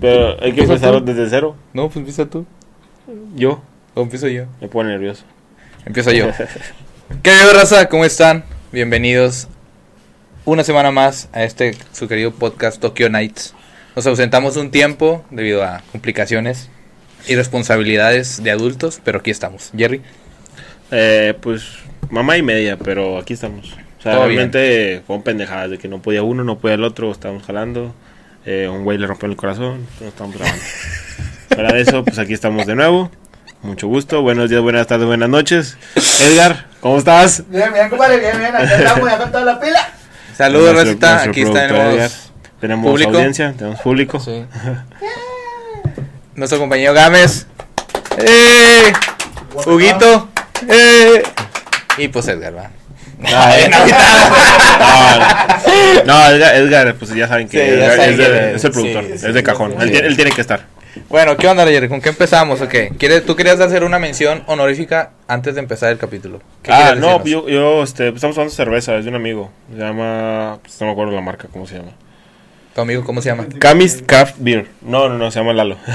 Pero hay que ¿Empieza empezar tú? desde cero. No, pues empieza tú. Yo O empiezo yo. me pone nervioso. Empiezo yo. ¿Qué raza? ¿Cómo están? Bienvenidos una semana más a este su querido podcast Tokyo Nights. Nos ausentamos un tiempo debido a complicaciones y responsabilidades de adultos, pero aquí estamos. Jerry, Eh, pues mamá y media, pero aquí estamos. O sea, Todo bien. realmente fueron pendejadas de que no podía uno, no podía el otro, estábamos jalando. Eh, un güey le rompió el corazón, no estábamos grabando. Fuera de eso, pues aquí estamos de nuevo. Mucho gusto, buenos días, buenas tardes, buenas noches. Edgar, ¿cómo estás? Bien, bien, compadre, bien, bien. Acá estamos ya con toda la pila. saludos, Nuestro- Aquí Edgar. tenemos Tenemos público. audiencia, tenemos público. Sí. nuestro compañero Gámez. ¡Eh! Huguito. ¡Eh! Y pues Edgar, va. Ah, eh. No, no, Edgar, Edgar, pues ya saben que Sí, ya Edgar saben es, de- el sí, productor, sí, es de sí, cajón. sí. él, tiene, él tiene que estar. Bueno, ¿qué onda, Jerry? ¿Con qué empezamos? ¿O qué? ¿Quieres, ¿Tú querías hacer una mención honorífica antes de empezar el capítulo? ¿Qué Ah, no, yo, yo este, pues, estamos tomando cerveza, es de un amigo. Se llama, pues, no me acuerdo la marca, ¿cómo se llama? ¿Tu amigo cómo se llama? Camis Craft Beer. No, no, no, se llama Lalo.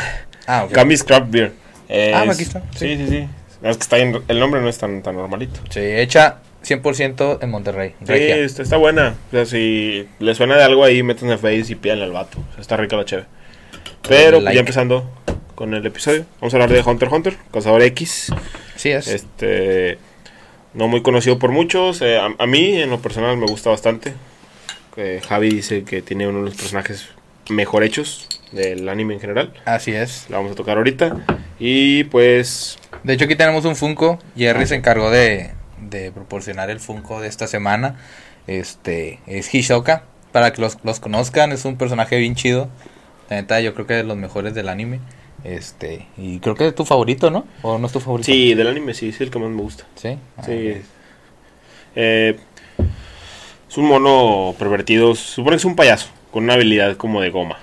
Ah, ok. Camis Craft Beer. Es- Ah, aquí está, Sí, sí, sí. No, es que está en- el nombre no es tan, tan normalito. Sí, hecha 100% en Monterrey. Sí, está, está buena. O sea, si le suena de algo ahí, métanse en Face y pídanle al vato. O sea, está rica la cheve. Pero pues, Like. ya empezando con el episodio. Vamos a hablar de Hunter x Hunter, Cazador X. Sí es. Este, no muy conocido por muchos. eh, a, a mí, en lo personal, me gusta bastante. Eh, Javi dice que tiene uno de los personajes mejor hechos del anime en general. Así es. La vamos a tocar ahorita. Y pues, De hecho, aquí tenemos un Funko. Jerry se encargó de, de proporcionar el Funko de esta semana. Este es Hishoka. Para que los, los conozcan, es un personaje bien chido. La neta, yo creo que de los mejores del anime. Este, y creo que es tu favorito, ¿no? ¿O no es tu favorito? sí, del anime sí, es el que más me gusta. Sí. Ah, Sí. ok. Eh, es un mono pervertido. Supone que es un payaso. Con una habilidad como de goma.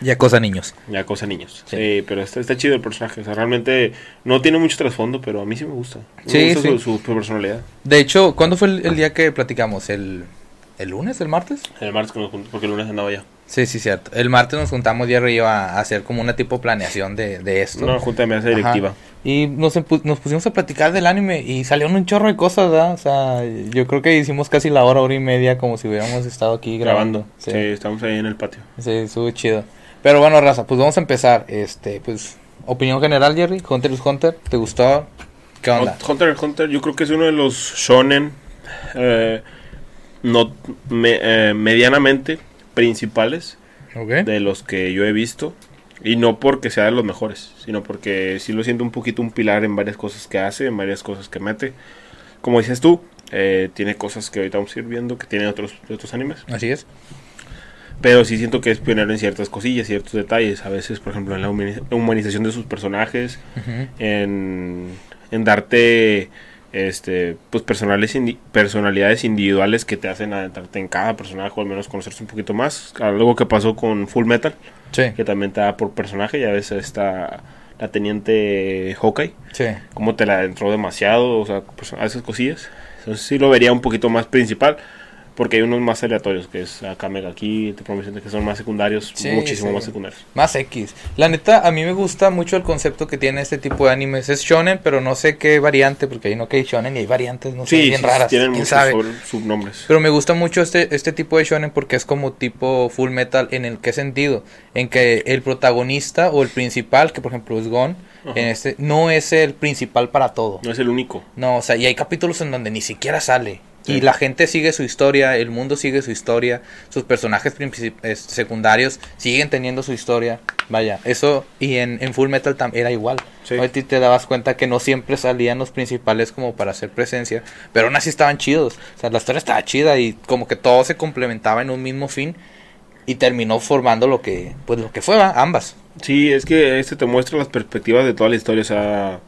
Ya cosa niños. Ya cosa niños. Sí. Sí, pero está, está chido el personaje. O sea, realmente no tiene mucho trasfondo, pero a mí sí me gusta. Me Sí, gusta sí. Su, su personalidad. De hecho, ¿cuándo fue el, el día que platicamos? ¿El, ¿El lunes? ¿El martes? El martes que nos juntamos, porque el lunes andaba ya. Sí, sí, cierto. El martes nos juntamos Jerry y yo a, hacer como una tipo planeación de, de esto. Una junta de mesa Ajá. directiva. Y nos, nos pusimos a platicar del anime y salieron un chorro de cosas, ¿verdad? O sea, yo creo que hicimos casi la hora, hora y media como si hubiéramos estado aquí grabando. Grabando. Sí. estamos ahí en el patio. Sí, estuvo chido. Pero bueno, raza, pues vamos a empezar. Este, pues, opinión general, Jerry. Hunter x Hunter, ¿te gustó? ¿Qué onda? Hunter x Hunter, yo creo que es uno de los shonen eh, no, me- eh, medianamente principales ¿Ok? de los que yo he visto. Y no porque sea de los mejores, sino porque sí lo siento un poquito un pilar en varias cosas que hace, en varias cosas que mete. Como dices tú, eh, tiene cosas que ahorita vamos a ir viendo que tienen otros, otros animes. Así es. Pero sí siento que es pionero en ciertas cosillas, ciertos detalles. A veces, por ejemplo, en la humani- humanización de sus personajes, en, en darte este pues personales indi- personalidades individuales que te hacen adentrarte en cada personaje o al menos conocerse un poquito más. Algo que pasó con Full Metal, Sí, que también te da por personaje, ya ves está la teniente Hawkeye, sí. como te la adentró demasiado, o sea, pues, a esas cosillas. Entonces sí lo vería un poquito más principal. Porque hay unos más aleatorios, que es acá Mega aquí, te prometen que son más secundarios, Sí, muchísimo sí. más secundarios. Más X. La neta, a mí me gusta mucho el concepto que tiene este tipo de animes. Es shonen, pero no sé qué variante, porque hay no que hay shonen y hay variantes, no sé, Sí, bien sí, raras. tienen muchos subnombres. Pero me gusta mucho este, este tipo de shonen porque es como tipo full metal. ¿En el qué sentido? En que el protagonista o el principal, que por ejemplo es Gon, Ajá. en este, no es el principal para todo. No es el único. No, o sea, y hay capítulos en donde ni siquiera sale. Sí. Y la gente sigue su historia, el mundo sigue su historia, sus personajes secundarios siguen teniendo su historia. Vaya, eso, y en, en Full Metal era igual. Sí. Ahorita te dabas cuenta que no siempre salían los principales como para hacer presencia, pero aún así estaban chidos. O sea, la historia estaba chida y como que todo se complementaba en un mismo fin y terminó formando lo que, pues lo que fue, ambas. Sí, es que este te muestra las perspectivas de toda la historia, o sea,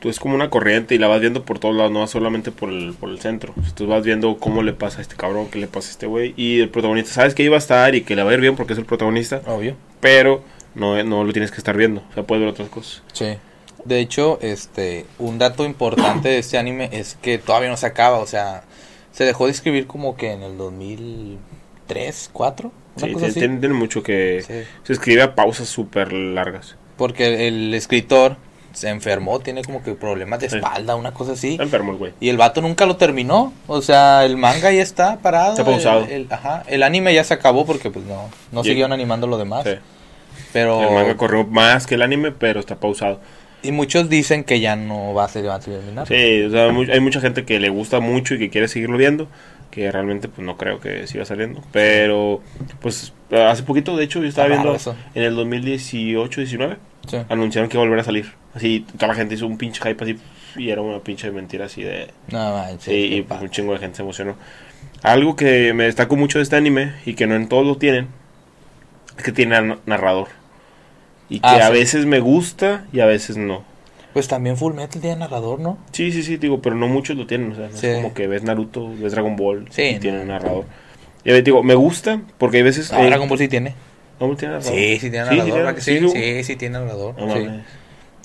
tú es como una corriente y la vas viendo por todos lados, no solamente por el, por el centro. O sea, tú vas viendo cómo le pasa a este cabrón, qué le pasa a este güey. Y el protagonista, sabes que iba a estar y que le va a ir bien porque es el protagonista, Obvio. pero no, no lo tienes que estar viendo, o sea, puedes ver otras cosas. Sí. De hecho, este, un dato importante de este anime es que todavía no se acaba, o sea, se dejó de escribir como que en el 2003, 4, Una Sí, tiene mucho que... Sí. Se escribe a pausas súper largas. Porque el escritor se enfermó, tiene como que problemas de espalda, una cosa así. El güey. Y el vato nunca lo terminó. O sea, el manga ya está parado. Está pausado. El, el- ajá, el anime ya se acabó porque pues no, no siguieron animando lo demás. Sí. Pero El manga corrió más que el anime, pero está pausado. y muchos dicen que ya no va a ser va a terminar. Sí, o sea, hay mucha gente que le gusta mucho y que quiere seguirlo viendo, que realmente pues no creo que siga saliendo, pero pues hace poquito, de hecho, yo estaba viendo eso. en el 2018-19, Sí. anunciaron que iba a volver a salir. Así, toda la gente hizo un pinche hype así y era una pinche mentira así de... No manches, Sí, y qué pues, un chingo de gente se emocionó. Algo que me destacó mucho de este anime y que no en todos lo tienen, es que tiene na- narrador. Y que Ah, a sí. veces me gusta y a veces no. Pues también Full Metal tiene narrador, ¿no? Sí, sí, sí, digo, pero no muchos lo tienen. O sea, no Sí. es como que ves Naruto, ves Dragon Ball Sí, y no. tienen narrador. Y a ver, digo, me gusta porque hay veces. Ah, eh, Dragon Ball sí tiene. ¿No tiene narrador? Sí, sí tiene narrador. sí, ¿verdad que sí? sí, Sí, sí, tiene narrador.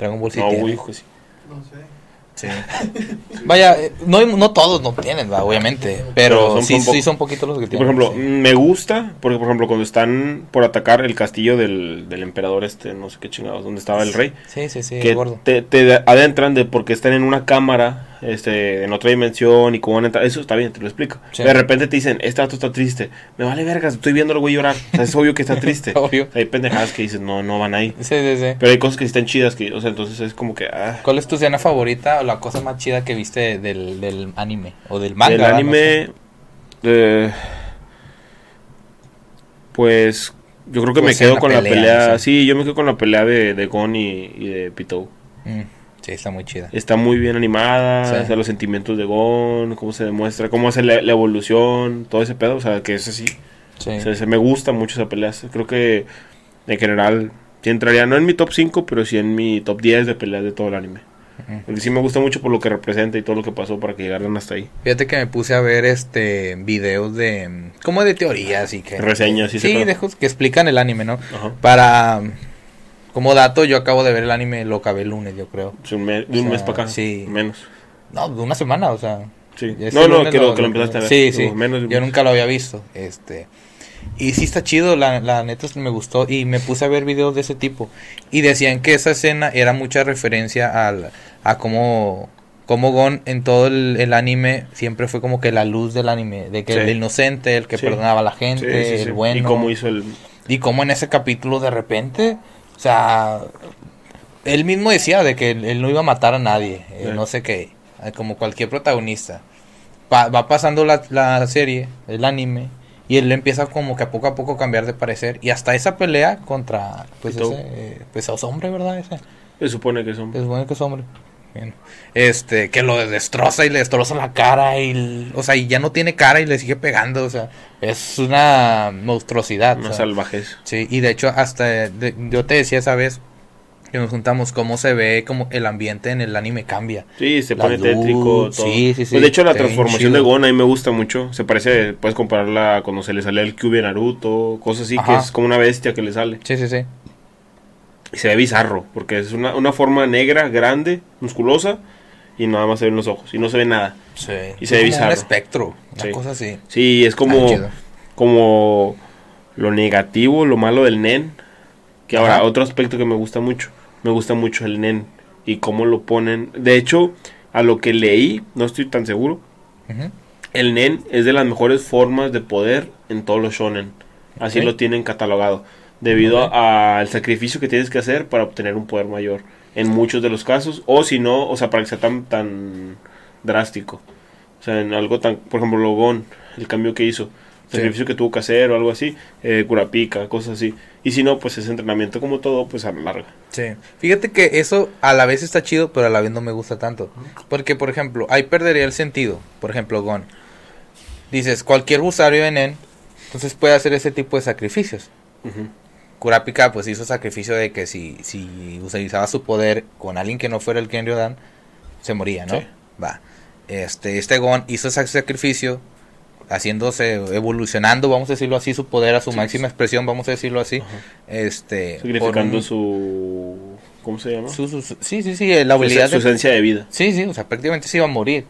Dragon Ball sí no, tiene. güey, hijo, sí. No sé. Sí. Vaya, eh, no, no todos no tienen, ¿va? obviamente. Pero, Pero son- sí, son po- sí son poquitos los que tienen. por ejemplo, sí. me gusta porque, por ejemplo, cuando están por atacar el castillo del, del emperador, este, no sé qué chingados, donde estaba el rey. Sí, sí, sí, que gordo. te, te adentran de porque están en una cámara este en otra dimensión y cómo van a entrar eso está bien te lo explico Sí. de repente te dicen este dato está triste me vale vergas estoy viendo al güey llorar O sea, es obvio que está triste Obvio. hay pendejadas que dices no no van ahí Sí, sí, sí. pero hay cosas que están chidas que o sea entonces es como que ah, ¿Cuál es tu escena favorita o la cosa más chida que viste del, del anime? O del manga. el ¿va? No anime sé. eh, pues yo creo que Pues me quedo la con la pelea, pelea no sé. sí yo me quedo con la pelea de, de Gon y, y de Pitou Mm, sí, está muy chida. Está muy bien animada, Sí. o sea, los sentimientos de Gon, cómo se demuestra, cómo hace la, la evolución, todo ese pedo, o sea, que es así. Sí. O sea, se me gusta mucho esa pelea. Creo que en general sí entraría, no en mi top 5, pero sí en mi top 10 de peleas de todo el anime. Porque sí me gusta mucho por lo que representa y todo lo que pasó para que llegaran hasta ahí. Fíjate que me puse a ver este videos de como de teorías y que Reseñas y sí, esos que explican el anime, ¿no? Ajá. Para como dato, yo acabo de ver el anime, lo acabé el lunes, yo creo. Un mes- de un O sea, mes para acá. sí. Menos. No, de una semana, o sea. Sí. No, no, que lo, que lo empezaste a ver. Sí, sí. Menos Yo nunca lo había visto. Este. Y sí está chido, la, la neta me gustó. Y me puse a ver videos de ese tipo. Y decían que esa escena era mucha referencia al, a cómo, cómo Gon en todo el, el anime siempre fue como que la luz del anime. De que Sí. el inocente, el que Sí. perdonaba a la Sí, gente, sí, sí. el bueno. Y cómo hizo el. Y cómo en ese capítulo de repente, o sea, él mismo decía de que él, él no iba a matar a nadie, eh, Sí. no sé qué, eh, como cualquier protagonista. Pa- va pasando la, la serie, el anime, y él empieza como que a poco a poco a cambiar de parecer. Y hasta esa pelea contra, pues ese, eh, pues es hombre, ¿verdad? Ese, Se supone que es bueno que es hombre. Este, que lo destroza y le destroza la cara y, o sea, y ya no tiene cara y le sigue pegando, o sea, es una monstruosidad. Una salvajez. Sí, y de hecho hasta de- yo te decía esa vez que nos juntamos cómo se ve como el ambiente en el anime cambia. Sí, se La pone luz, tétrico. Todo. sí, sí, sí, Pues de hecho, la transformación de Gon a mí me gusta mucho. Se parece, puedes compararla cuando se le sale el Kyuubi Naruto, cosas así, que es como una bestia que le sale. Sí, sí, sí. Y se ve bizarro, porque es una, una forma negra, grande, musculosa, y nada más se ven los ojos, y no se ve nada. Sí. Y se ve como bizarro. un espectro, una Sí. cosa así. Sí, es como, Ah, como lo negativo, lo malo del Nen. Que ahora, otro aspecto que me gusta mucho, me gusta mucho el Nen y cómo lo ponen. De hecho, a lo que leí, no estoy tan seguro. El nen es de las mejores formas de poder en todos los shonen. Así lo tienen catalogado. Debido al sacrificio que tienes que hacer para obtener un poder mayor. En muchos de los casos. O si no, o sea, para que sea tan, tan drástico. O sea, en algo tan, por ejemplo, Logon, el cambio que hizo. Sí. Sacrificio que tuvo que hacer o algo así. Eh, Curapica, cosas así. Y si no, pues ese entrenamiento como todo, pues a la larga. Sí. Fíjate que eso a la vez está chido, pero a la vez no me gusta tanto. Porque, por ejemplo, ahí perdería el sentido. Por ejemplo, Gon. Dices, cualquier usuario de Nen, entonces puede hacer ese tipo de sacrificios. Kurapika pues hizo sacrificio de que si, si utilizaba su poder con alguien que no fuera el Kenryodan, se moría, ¿no? Sí. Va. Este, este Gon hizo ese sacrificio, haciéndose, evolucionando, vamos a decirlo así, su poder a su Sí, máxima sí. expresión, vamos a decirlo así. Ajá. Este, Sacrificando un- su... ¿Cómo se llama? su- su- su- sí, sí, sí, la habilidad su de- esencia de vida. Sí, sí, o sea, prácticamente se iba a morir.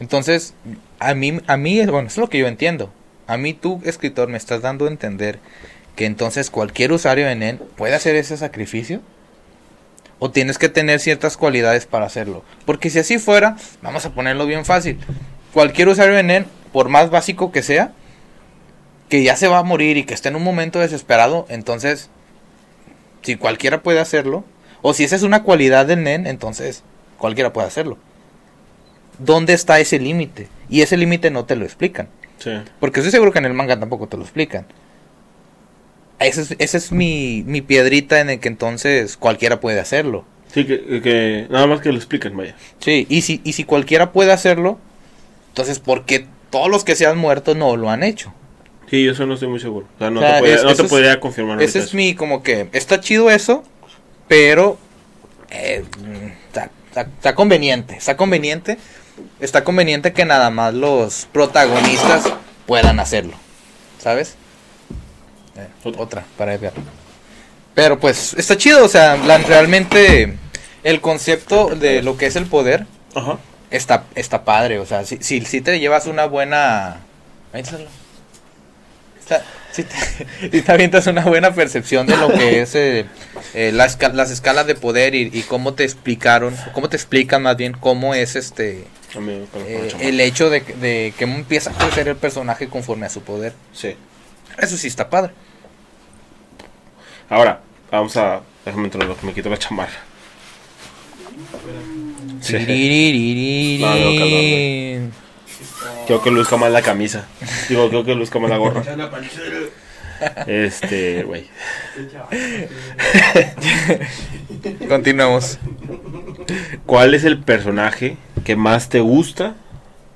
Entonces, a mí, a mí, bueno, eso es lo que yo entiendo. a mí tú, escritor, me estás dando a entender que entonces cualquier usuario de NEN puede hacer ese sacrificio. O tienes que tener ciertas cualidades para hacerlo. Porque si así fuera, vamos a ponerlo bien fácil. Cualquier usuario de NEN, por más básico que sea, que ya se va a morir y que esté en un momento desesperado, entonces, si cualquiera puede hacerlo, o si esa es una cualidad del NEN, entonces cualquiera puede hacerlo. ¿Dónde está ese límite? Y ese límite no te lo explican. Sí. Porque estoy seguro que en el manga tampoco te lo explican. Esa es, es mi, mi piedrita en el que entonces cualquiera puede hacerlo. Sí, que, que nada más que lo expliquen, vaya. Sí, y si, y si cualquiera puede hacerlo, entonces ¿por qué todos los que se han muerto no lo han hecho? Sí, yo eso no estoy muy seguro. O sea, no O sea, te, podría, es- no te es- podría confirmar. Ese es eso. mi como que está chido eso, pero eh, mm, está, está- está conveniente, está conveniente, está conveniente que nada más los protagonistas puedan hacerlo, ¿sabes? Eh, Otra. para Edgar. Pero pues está chido, o sea, la- realmente el concepto de lo que es el poder Ajá. está, está padre, o sea, si, si, si te llevas una buena... Está- Si te, si te avientas una buena percepción de lo que es eh, eh, la esca- las escalas de poder y, y cómo te explicaron, cómo te explican más bien cómo es este eh, el hecho de, que- de que empieza a crecer el personaje conforme a su poder. Sí. Eso sí está padre. Ahora, vamos a. Déjame entrar lo que me quito la chamarra. Sí. No, no, calma, Creo que luzca más la camisa. Digo, creo que luzca más la gorra. Este, güey. Continuemos. ¿Cuál es el personaje que más te gusta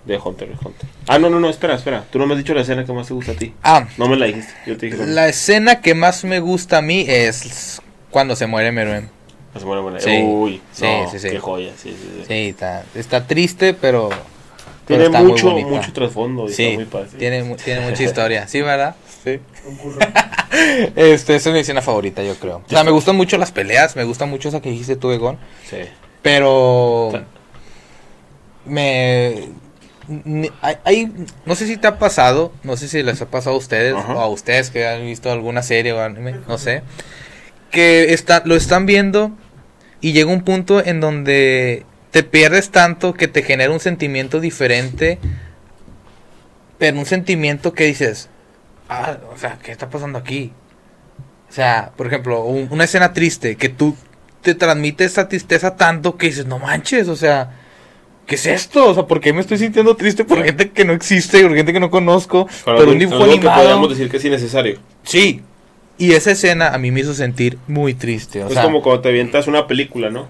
de Hunter x Hunter? Ah, no, no, no, espera, espera. Tú no me has dicho la escena que más te gusta a ti. Ah, No me la dijiste. Yo te dije. La... escena que más me gusta a mí es cuando se muere Meruem. Bueno, bueno. Sí. Uy, Sí, no, sí, sí. qué joya. Sí, sí, sí. Sí, está, está triste, pero, pero Tiene está mucho, mucho trasfondo. y Sí, está muy padre. tiene, tiene mucha historia. Sí, ¿verdad? Sí. este, esa es mi escena favorita, yo creo. O sea, me gustan mucho las peleas, me gusta mucho esa que dijiste tú, Egon. Sí. Pero me hay, no sé si te ha pasado, no sé si les ha pasado a ustedes Ajá. o a ustedes que han visto alguna serie o anime, no sé, que está, lo están viendo y llega un punto en donde te pierdes tanto que te genera un sentimiento diferente, pero un sentimiento que dices, ah, o sea, ¿qué está pasando aquí? O sea, por ejemplo, un- una escena triste que tú te transmite esa tristeza tanto que dices, no manches, o sea, ¿qué es esto? O sea, ¿por qué me estoy sintiendo triste por gente que no existe, por gente que no conozco? Pero, Pero un dibujo que animado. podríamos decir que es innecesario. Sí. Y esa escena a mí me hizo sentir muy triste. O es sea, como cuando te avientas una película, ¿no?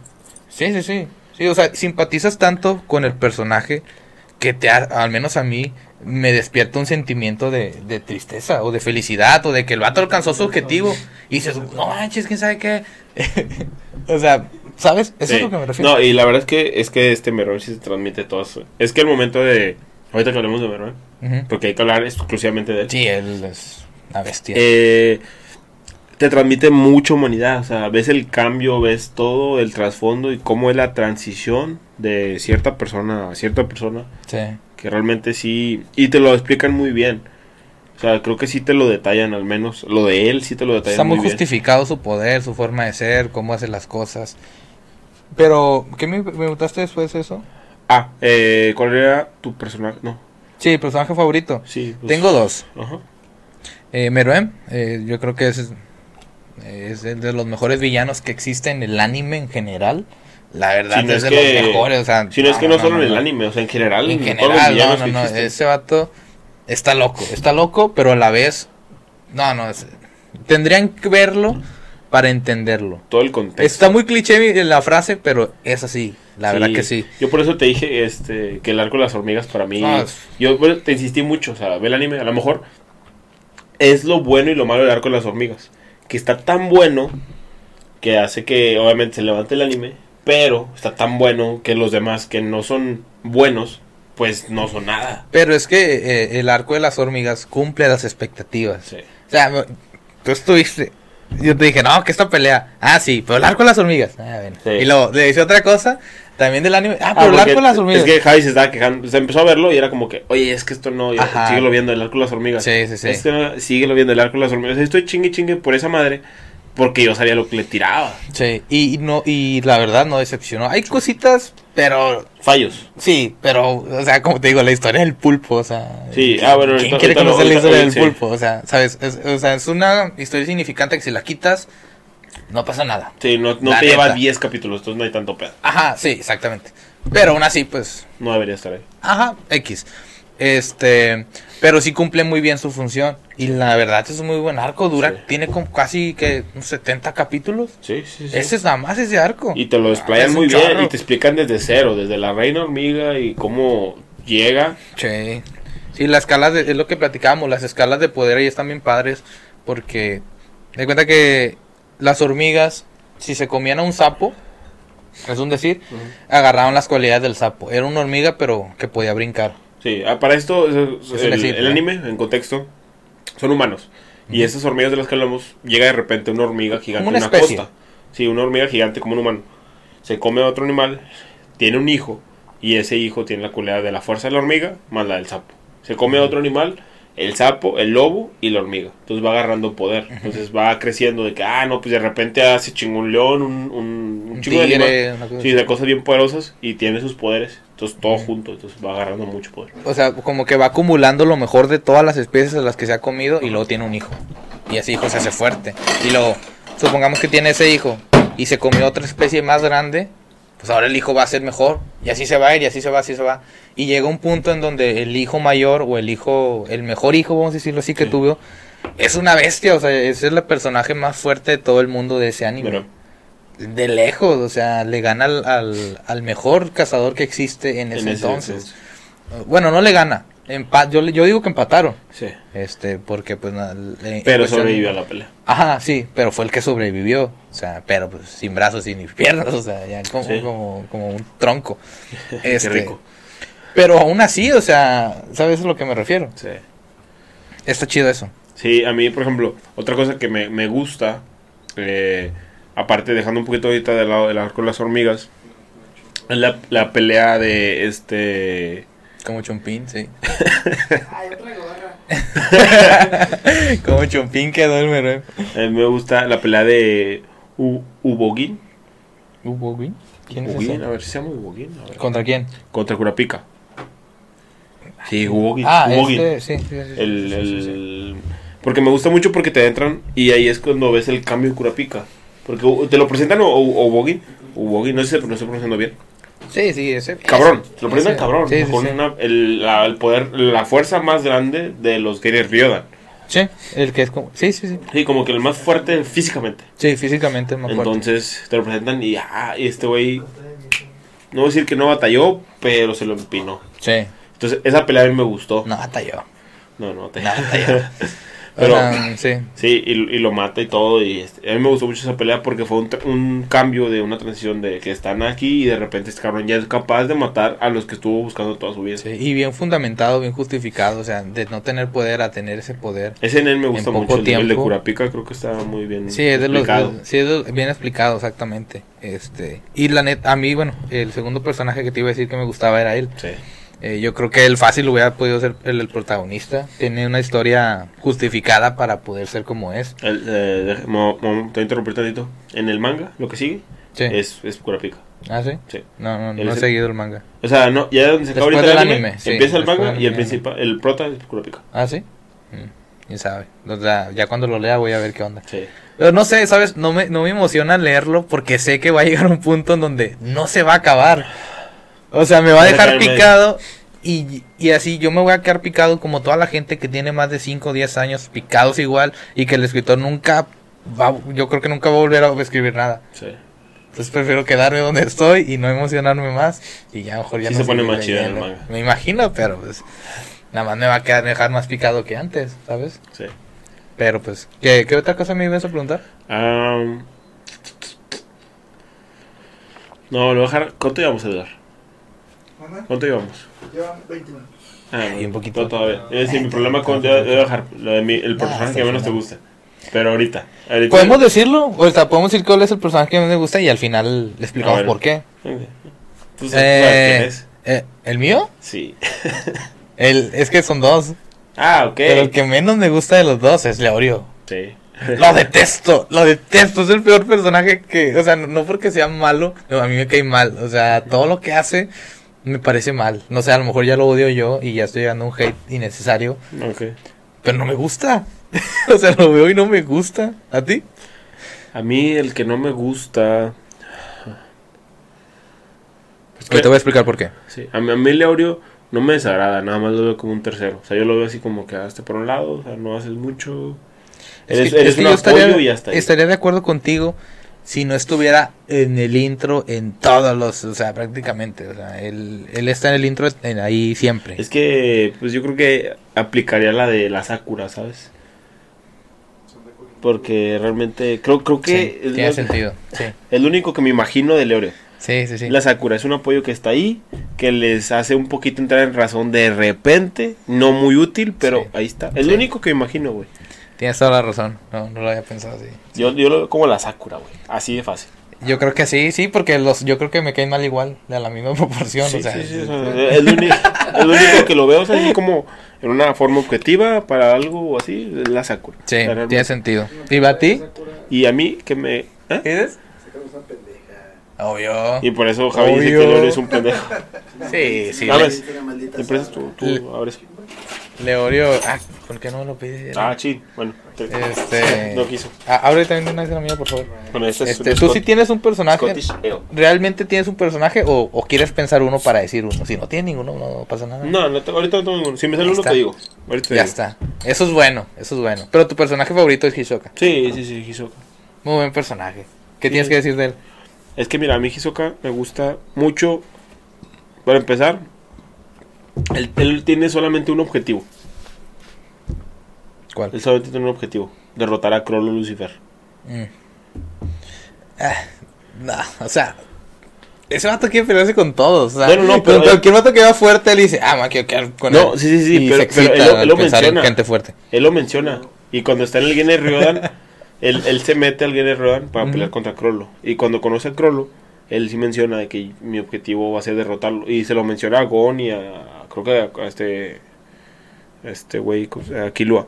Sí, sí, sí. Sí, o sea, simpatizas tanto con el personaje que te al menos a mí me despierta un sentimiento de, de tristeza o de felicidad o de que el vato alcanzó su objetivo y dices, no manches, quién sabe qué. o sea, ¿sabes? Eso es Sí. lo que me refiero. No, y la verdad es que es que este Meron sí se transmite todo eso. Es que el momento de. Ahorita que hablemos de Meron, Ujú. porque hay que hablar exclusivamente de él. Sí, él es una bestia. Eh, te transmite mucha humanidad. O sea, ves el cambio, ves todo el trasfondo y cómo es la transición de cierta persona a cierta persona. sí. Que realmente sí. Y te lo explican muy bien. O sea, creo que sí te lo detallan, al menos. Lo de él sí te lo detallan Está muy muy bien. justificado su poder, su forma de ser, cómo hace las cosas. Pero, ¿qué me preguntaste después de eso? Ah, eh, ¿cuál era tu personaje? No, Sí, personaje favorito. sí. pues- Tengo dos. Ajá. Eh, Meruem, eh, yo creo que es, es el de los mejores villanos que existe en el anime en general. La verdad, Si no es, es de que- los mejores. O sea, Si no es que no, solo en el anime, o sea, en general. En todos los general, no, no, no. existen. Ese vato está loco. Está loco, pero a la vez. No, no. es- tendrían que verlo para entenderlo. Todo el contexto. Está muy cliché la frase, pero es así. La verdad que sí. Yo por eso te dije este que el arco de las hormigas para mí. Yo bueno, te insistí mucho, o sea, ve el anime, a lo mejor es lo bueno y lo malo del arco de las hormigas. Que está tan bueno que hace que obviamente se levante el anime, pero está tan bueno que los demás que no son buenos, pues no son nada. Pero es que eh, el arco de las hormigas cumple las expectativas. Sí. O sea, tú estuviste. Yo te dije, no, que esta pelea. Ah, sí, pero el arco de las hormigas. Ah, bueno. Sí. Y luego le dice otra cosa. También del anime. Ah, Ah, pero el porque arco de las hormigas. Es que Javi se estaba quejando. Se empezó a verlo y era como que, oye, es que esto no. y Ajá. Síguelo viendo, el arco de las hormigas. Sí, sí, sí. Este no, síguelo viendo, el arco de las hormigas. Estoy chingue chingue por esa madre. Porque yo sabía lo que le tiraba. Sí, y, y no, y la verdad no decepcionó. Hay cositas, pero Fallos. sí, pero, o sea, como te digo, la historia del pulpo, o sea. Sí, ah, bueno, ¿Quién ahorita- quiere ahorita conocer la historia ahorita- del sí. pulpo? O sea, ¿sabes? Es, o sea, es una historia significante que si la quitas, no pasa nada. Sí, no, no te lleva neta. 10 capítulos, entonces no hay tanto pedo. Ajá, sí, exactamente. Pero aún así, pues, No debería estar ahí. ajá, X. Este, pero sí cumple muy bien su función. Y la verdad es un muy buen arco. Dura, Sí. tiene como casi que unos 70 capítulos. Sí, sí, sí. Ese es nada más ese arco. Y te lo desplayan muy bien y te explican desde cero, desde la reina hormiga y cómo llega. Sí. Sí, las escalas de, es lo que platicábamos, las escalas de poder ahí están bien padres porque de cuenta que las hormigas si se comían a un sapo, es un decir, agarraban las cualidades del sapo. Era una hormiga pero que podía brincar. Sí, ah, para esto, Es el, anime, en contexto, son humanos. Y esas hormigas de las que hablamos, llega de repente una hormiga gigante Como una costa. Sí, una hormiga gigante como un humano. Se come a otro animal, tiene un hijo, y ese hijo tiene la cualidad de la fuerza de la hormiga más la del sapo. Se come a otro animal, el sapo, el lobo y la hormiga. Entonces va agarrando poder. Entonces va creciendo de que, ah, no, pues de repente hace chingó un león, un, un, un Un chingo de animal. una cosa Sí, de cosas bien poderosas y tiene sus poderes. Entonces todo junto, entonces va agarrando mucho poder. O sea, como que va acumulando lo mejor de todas las especies a las que se ha comido y luego tiene un hijo. Y ese hijo se hace fuerte. Y luego, supongamos que tiene ese hijo y se comió otra especie más grande, pues ahora el hijo va a ser mejor. Y así se va a ir, y así se va, así se va. Y llega un punto en donde el hijo mayor o el hijo, el mejor hijo, vamos a decirlo así, que Sí. tuvo, es una bestia. O sea, ese es el personaje más fuerte de todo el mundo de ese anime. Pero, De lejos, o sea, le gana al, al, al mejor cazador que existe en ese en ese entonces. Bueno, no le gana. Empa yo, yo digo que empataron. Sí. Este, porque pues le- Pero sobrevivió a la pelea. Ajá, sí, pero fue el que sobrevivió. O sea, pero pues sin brazos y ni piernas, o sea, ya como, Sí. como, como un tronco. Este, Qué rico. Pero aún así, o sea, ¿sabes a lo que me refiero? Sí. Está chido eso. Sí, a mí, por ejemplo, otra cosa que me, me gusta, eh, aparte dejando un poquito ahorita de lado el arco de las hormigas, es la, la pelea de este... Como Chompín, sí. Ay, traigo garra. como Chompín quedó el mero. eh, me gusta la pelea de U- Ubogin. ¿Ubogin? ¿Quién es Ubogin, ese? a ver si se llama Ubogin. A ver. ¿Contra quién? Contra Curapica. Sí, Ubogin. Ah, Ubogin. este, sí, sí, sí, sí, El, sí, sí, sí. el- Porque me gusta mucho porque te entran y ahí es cuando ves el cambio de Curapica. Porque u- te lo presentan o, o, Ubogin. Ubogin, no sé si lo estoy pronunciando bien. Sí, sí, ese. Cabrón, te lo presentan ese- cabrón. Sí, con sí. una- el, la- el poder, la fuerza más grande de los Getter Ryodan. Sí, el que es como. Sí, sí, sí. Sí, como que el más fuerte físicamente. Sí, físicamente es más fuerte. Entonces te lo presentan y, ah, este güey, no voy a decir que no batalló, pero se lo empinó. Sí. Entonces esa pelea a mí me gustó. No, yo. No, no, te... No, yo. Pero- sí. Sí, y, y lo mata y todo. Y este, a mí me gustó mucho esa pelea porque fue un, un cambio de una transición de que están aquí y de repente este cabrón ya es capaz de matar a los que estuvo buscando toda su vida. Sí, y bien fundamentado, bien justificado, o sea, de no tener poder a tener ese poder. Ese en él me gusta mucho. El, de- el de tiempo. Curapica creo que está muy bien Sí, es de los, explicado. sí, es de- bien explicado, exactamente. Este, y la neta, a mí, bueno, el segundo personaje que te iba a decir que me gustaba era él. Sí. Eh, yo creo que él fácil hubiera podido ser el, el protagonista. Tiene una historia justificada para poder ser como es. El, eh, deja- mo- mo- te voy a interrumpir tantito. En el manga, lo que sigue Sí. es, es Curapica. ¿Ah, sí? Sí. No, no, no he el- seguido el manga. O sea, no, ya donde se acaba ahorita el anime, anime, sí, empieza el manga y el principal, el prota es Curapica. ¿Ah, sí? Mm, quién sabe. O sea, ya cuando lo lea voy a ver qué onda. Sí. Pero no sé, ¿sabes? No me, no me emociona leerlo porque sé que va a llegar un punto en donde no se va a acabar. O sea, me va a a dejar picado y, y así yo me voy a quedar picado como toda la gente que tiene más de 5 o 10 años picados igual y que el escritor nunca va, yo creo que nunca va a volver a escribir nada. Sí. Entonces prefiero quedarme donde estoy y no emocionarme más y ya a lo mejor ya Sí no se pone más chido el manga. Me imagino, pero pues nada más me va a quedar dejar más picado que antes, ¿sabes? Sí. Pero pues, ¿qué, qué otra cosa me ibas a preguntar? No, lo voy a dejar. ¿Cuánto llevamos, Edgar? Mamá, ¿Cuánto llevamos? llevan 20 minutos. Ah, Ay, un poquito. no, todavía. Es decir, mi problema con. Debo debo dejar lo de mi, el personaje que menos te gusta. Pero ahorita. ahorita Podemos decirlo, o sea, podemos decir cuál es el personaje que más me gusta y al final le explicamos por qué. ¿Tú sabes, sabes quién Eh, es? eh, ¿El mío? Sí. El, es que son dos. Ah, ok. Pero el que menos me gusta de los dos es Leorio. Sí. Lo detesto, lo detesto. Es el peor personaje que. O sea, no, no porque sea malo, no, a mí me cae mal. O sea, todo lo que hace me parece mal. No sé, a lo mejor ya lo odio yo y ya estoy llegando a un hate innecesario. Ok. Pero no me gusta. o sea, lo veo y no me gusta. ¿A ti? A mí el que no me gusta... Es que- Ahorita voy a explicar por qué. Sí, a mí, a mí Leorio no me desagrada, nada más lo veo como un tercero. O sea, yo lo veo así como que hazte por un lado, o sea, no haces mucho. Es Eres, que- eres es que un apoyo estaría, y ya está. ahí. estaría de acuerdo contigo si no estuviera en el intro en todos los, o sea, prácticamente, o sea, él, él está en el intro en- ahí siempre. Es que, pues yo creo que aplicaría la de la Sakura, ¿sabes? Porque realmente, creo, creo que Sí, tiene lo- sentido, sí, es lo único que me imagino de Leorio. sí, sí, sí. La Sakura es un apoyo que está ahí, que les hace un poquito entrar en razón de repente, no muy útil, pero Sí. ahí está. Es Sí. lo único que me imagino, güey. Tienes toda la razón, no, no lo había pensado así. Yo, yo lo veo como la Sakura, güey. Así de fácil. Yo creo que sí, sí, porque los, yo creo que me caen mal igual, de la misma proporción, Sí, o sea, sí, sí, es, lo único, es lo único que lo veo, o sea, así como en una forma objetiva para algo así, es la Sakura. sí, realmente. tiene sentido. ¿Y va a ti? Y a mí, que me... ¿eh? ¿Eres? Sacamos una pendeja. Obvio. Y por eso Javi dice Obvio. que Leorio es un pendejo. Sí, sí. Dame. Le- Pues, Una maldita ¿Me prestas sábana. tú? Tú abres. Leorio, ah, ¿por qué no lo pides? Ah, sí, bueno. te- Este. No quiso. Ah, abre también una de la mía, por favor. Bueno, este es Este, ¿Tú sí Scot- tienes un personaje? ¿Realmente tienes un personaje o, o quieres pensar uno para decir uno? Si no tienes ninguno, no pasa nada. No, no ahorita no tengo ninguno. Si me sale uno te digo. Ahorita ya digo. está. Eso es bueno, eso es bueno. Pero tu personaje favorito es Hisoka. Sí, sí, sí, Hisoka. Muy buen personaje. ¿Qué Sí. tienes que decir de él? Es que mira, a mí Hisoka me gusta mucho. Para empezar, él, él tiene solamente un objetivo. ¿Cuál? Él solamente tiene un objetivo. Derrotar a Krollo Lucifer. Mm. Ah, no, o sea, ese vato quiere pelearse con todos. O sea, Bueno, no, pero- con cualquier vato que va fuerte, él dice, ah, man, quiero quedar con No, él. sí, sí, sí, Y pero- él lo- él menciona. gente fuerte. Él lo menciona. Y cuando está en el Gene Ryodan, él, él se mete al Gene Ryodan para pelear contra Krollo. Y cuando conoce a Krollo, él sí menciona de que mi objetivo va a ser derrotarlo. Y se lo menciona a Gon y a. Creo que a, a este. a Este güey, a Killua.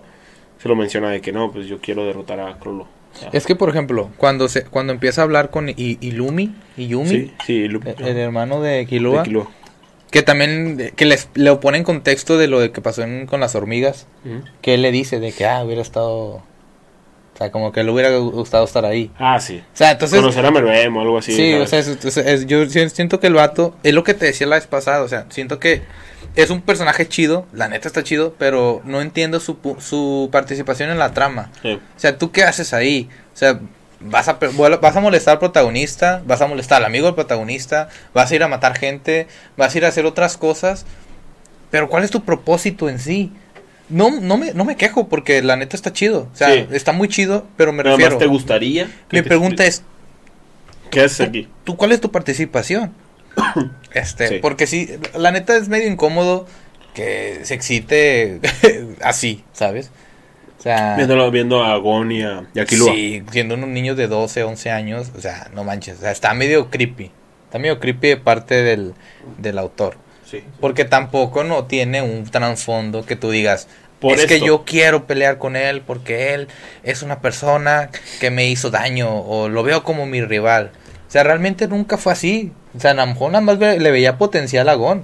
Se lo menciona de que no, pues yo quiero derrotar a Krollo. Es que, por ejemplo, cuando se cuando empieza a hablar con I- Ilumi, Iyumi, Sí, sí, Lu- el, el hermano de Killua. que también eh, que les le pone en contexto de lo de que pasó en- con las hormigas, que él le dice de que ah, hubiera estado o sea, como que le hubiera gustado estar ahí. Ah, sí. O sea, entonces Conocer a Meruem o algo así. Sí, o sea, es- es- es- yo si- siento que el vato, es lo que te decía la vez pasada, o sea, siento que es un personaje chido, la neta está chido, pero no entiendo su, su participación en la trama. Sí. O sea, ¿tú qué haces ahí? O sea, vas a, vas a molestar al protagonista, vas a molestar al amigo del protagonista, vas a ir a matar gente, vas a ir a hacer otras cosas, pero ¿cuál es tu propósito en sí? No, no, me, no me quejo porque la neta está chido, o sea, Sí. está muy chido, pero me refiero... más te gustaría. Mi te pregunta es, ¿Qué haces aquí? ¿tú cuál es tu participación? Este, Sí. porque sí, la neta es medio incómodo que se excite así, ¿sabes? O sea, Viéndolo, viendo a Gon y a, Killua. sí, siendo unos niños de 12, 11 años, o sea, no manches, o sea, está medio creepy. Está medio creepy de parte del, del autor. Sí. Porque tampoco no tiene un trasfondo que tú digas, Por es que yo quiero pelear con él porque él es una persona que me hizo daño o lo veo como mi rival. O sea, realmente nunca fue así. O sea, a lo mejor nada más le veía potencial a Gon.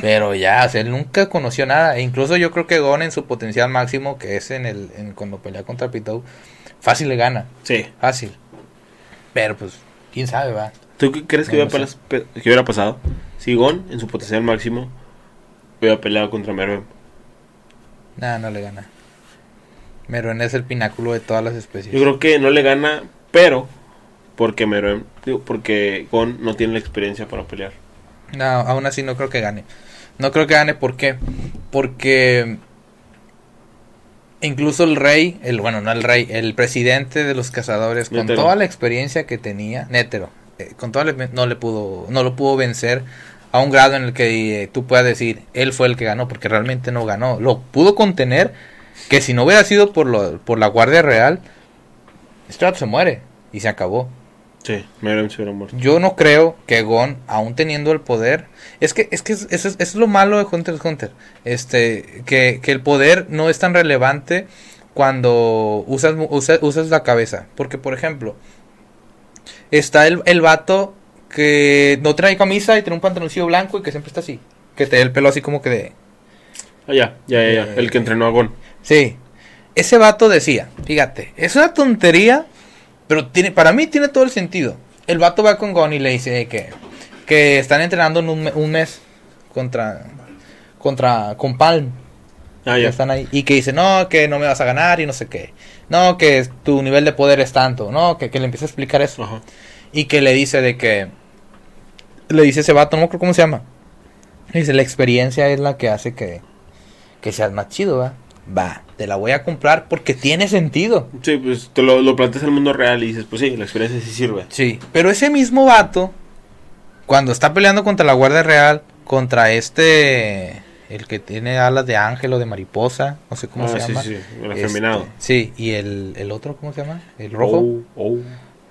Pero ya, o sea, él nunca conoció nada. E incluso yo creo que Gon en su potencial máximo, que es en el en cuando pelea contra Pitou, fácil le gana. Sí. Fácil. Pero pues, quién sabe, va. ¿Tú crees que, hubiera, no sé. que hubiera pasado si Gon, en su potencial máximo, hubiera peleado contra Meruem? Nada, no le gana. Meruem es el pináculo de todas las especies. Yo creo que no le gana, pero porque Meruem, digo, porque Gon no tiene la experiencia para pelear. No, aún así no creo que gane. No creo que gane, ¿por qué? Porque incluso el rey, el bueno, no el rey, el presidente de los cazadores, con toda la experiencia que tenía, Nétero, eh, con toda la- no le pudo, no lo pudo vencer a un grado en el que eh, tú puedas decir, él fue el que ganó, porque realmente no ganó. Lo pudo contener, que si no hubiera sido por, lo, por la Guardia Real, Strap se muere y se acabó. Sí, se hubiera muerto. Yo no creo que Gon, aún teniendo el poder, es que es que eso es, eso es lo malo de Hunter x Hunter, este, que, que el poder no es tan relevante cuando usas, mu- usa- usas la cabeza, porque por ejemplo, está el, el vato que no trae camisa y tiene un pantaloncillo blanco y que siempre está así, que te da el pelo así como que de, Ah, ya, ya, ya, ya. Eh, El que entrenó a Gon. Sí. Ese vato decía, fíjate, es una tontería, pero tiene, para mí tiene todo el sentido. El vato va con Gon y le dice que, que están entrenando en un, un mes contra, contra, con Palm. Ah, ya. están ahí. Y que dice, no, que no me vas a ganar y no sé qué. No, que tu nivel de poder es tanto. No, que, que le empieza a explicar eso. Ajá. Y que le dice de que, le dice ese vato, no me acuerdo cómo se llama. Le dice, la experiencia es la que hace que, que seas más chido, va. Va, te la voy a comprar porque tiene sentido. Sí, pues te lo, lo planteas en el mundo real y dices, pues sí, la experiencia sí sirve. Sí, pero ese mismo vato, cuando está peleando contra la Guardia Real, contra este, el que tiene alas de ángel o de mariposa, no sé cómo ah, se sí, llama. sí, el Este, afeminado. sí, y el, el otro, ¿cómo se llama? El rojo. Oh, oh.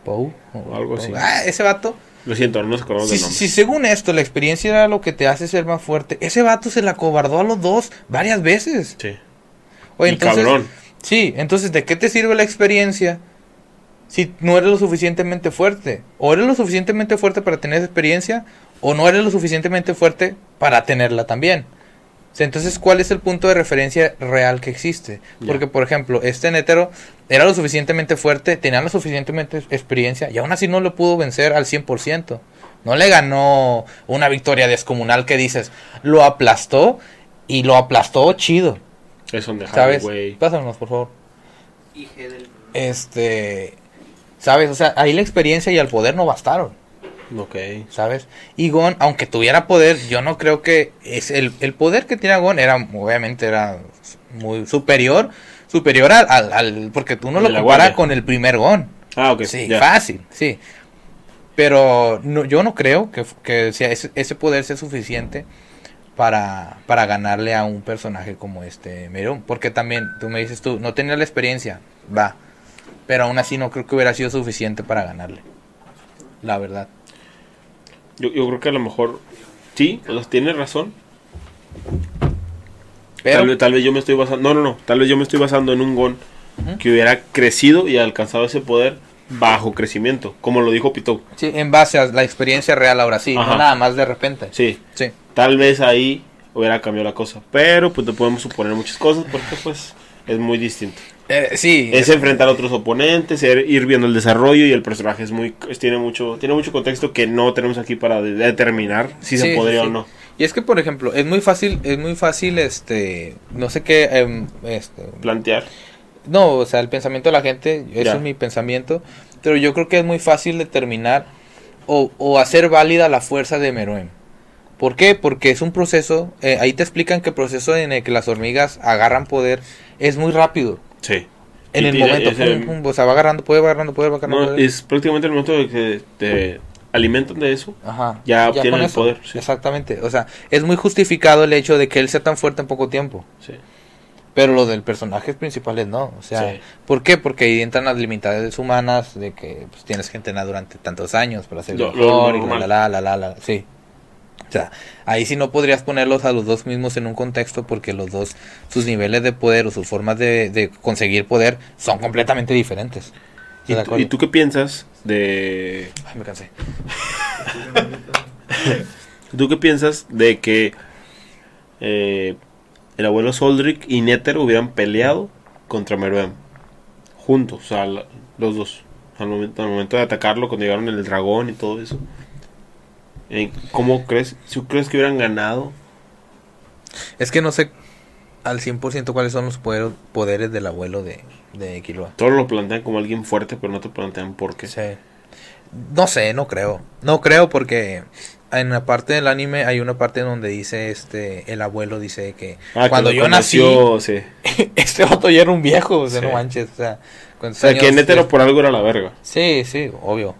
Pou, o- algo Pou. así. Ah, ese vato. Lo siento, no nos acordamos Si, del nombre. si según esto la experiencia era lo que te hace ser más fuerte, ese vato se la cobardó a los dos varias veces. Sí. Oye, y entonces, cabrón. Sí, entonces, ¿de qué te sirve la experiencia si no eres lo suficientemente fuerte? O eres lo suficientemente fuerte para tener esa experiencia, o no eres lo suficientemente fuerte para tenerla también. Entonces, ¿cuál es el punto de referencia real que existe? Porque, por ejemplo, este netero era lo suficientemente fuerte, tenía lo suficientemente experiencia, y aún así no lo pudo vencer al 100%. No le ganó una victoria descomunal que dices, lo aplastó, y lo aplastó chido. Es donde ¿Sabes? güey. Pásanos, por favor. Este, ¿sabes? O sea, ahí la experiencia y el poder no bastaron, Ok. ¿sabes? Y Gon, aunque tuviera poder, yo no creo que es el, el poder que tiene Gon era, obviamente, era muy superior, superior al, al, al- porque tú no lo guardia. con el primer Gon. Ah, ok. sí, fácil, sí. Pero no, yo no creo que, que sea ese, ese poder sea suficiente para, para ganarle a un personaje como este Merón. Porque también, tú me dices tú, no tenía la experiencia, va. Pero aún así no creo que hubiera sido suficiente para ganarle. La verdad. Yo, yo creo que a lo mejor sí, o sea, tienes razón. Pero, Tal, vez, tal vez yo me estoy basando. No, no, no. Tal vez yo me estoy basando en un Gon que hubiera crecido y alcanzado ese poder bajo crecimiento. Como lo dijo Pitou. sí, en base a la experiencia real ahora sí, Ajá. no nada más de repente. Sí. Sí. Tal vez ahí hubiera cambiado la cosa. Pero pues no podemos suponer muchas cosas porque pues es muy distinto. Eh, sí. Es enfrentar a otros oponentes, er- ir viendo el desarrollo y el personaje es muy es- tiene mucho tiene mucho contexto que no tenemos aquí para de- determinar si Sí, se podría sí, o no. Y es que, por ejemplo, es muy fácil, es muy fácil, este, no sé qué, em, este, Plantear. No, o sea, el pensamiento de la gente, eso es mi pensamiento, pero yo creo que es muy fácil determinar o, o hacer válida la fuerza de Meruem. ¿Por qué? Porque es un proceso, eh, ahí te explican que el proceso en el que las hormigas agarran poder es muy rápido. Sí. En Y el tira momento, ese- pum, pum, o sea, va agarrando poder, va agarrando poder, va agarrando No, poder. es prácticamente el momento de que te alimentan de eso. Ajá. ya obtienen el poder, sí. Exactamente. O sea, es muy justificado el hecho de que él sea tan fuerte en poco tiempo. Sí. Pero lo del personaje principales no. O sea, Sí. ¿por qué? Porque ahí entran las limitades humanas de que pues, tienes que entrenar durante tantos años para ser Lo- lo mejor y la, la, la, la, la, sí. O sea, ahí sí no podrías ponerlos a los dos mismos en un contexto porque los dos, sus niveles de poder o sus formas de, de conseguir poder son completamente diferentes. ¿Y, ¿Estás de tú- y tú qué piensas de Ay, me cansé. tú qué piensas de que eh, el abuelo Soldrick y Nether hubieran peleado contra Meruem juntos, o sea, la- los dos al momento, al momento de atacarlo cuando llegaron el dragón y todo eso. Eh, ¿Cómo crees? ¿Si crees que hubieran ganado? Es que no sé al 100% cuáles son los poder- poderes del abuelo de, de Killua. Todos lo plantean como alguien fuerte, pero no te plantean por qué. Sí. No sé, no creo. No creo porque en la parte del anime hay una parte donde dice este el abuelo dice que Ah, cuando yo conoció, sí. nací este vato ya era un viejo, o sea, Sí. no manches, o sea, O ¿cuántos sea, que es? por algo era la verga. Sí, sí, obvio.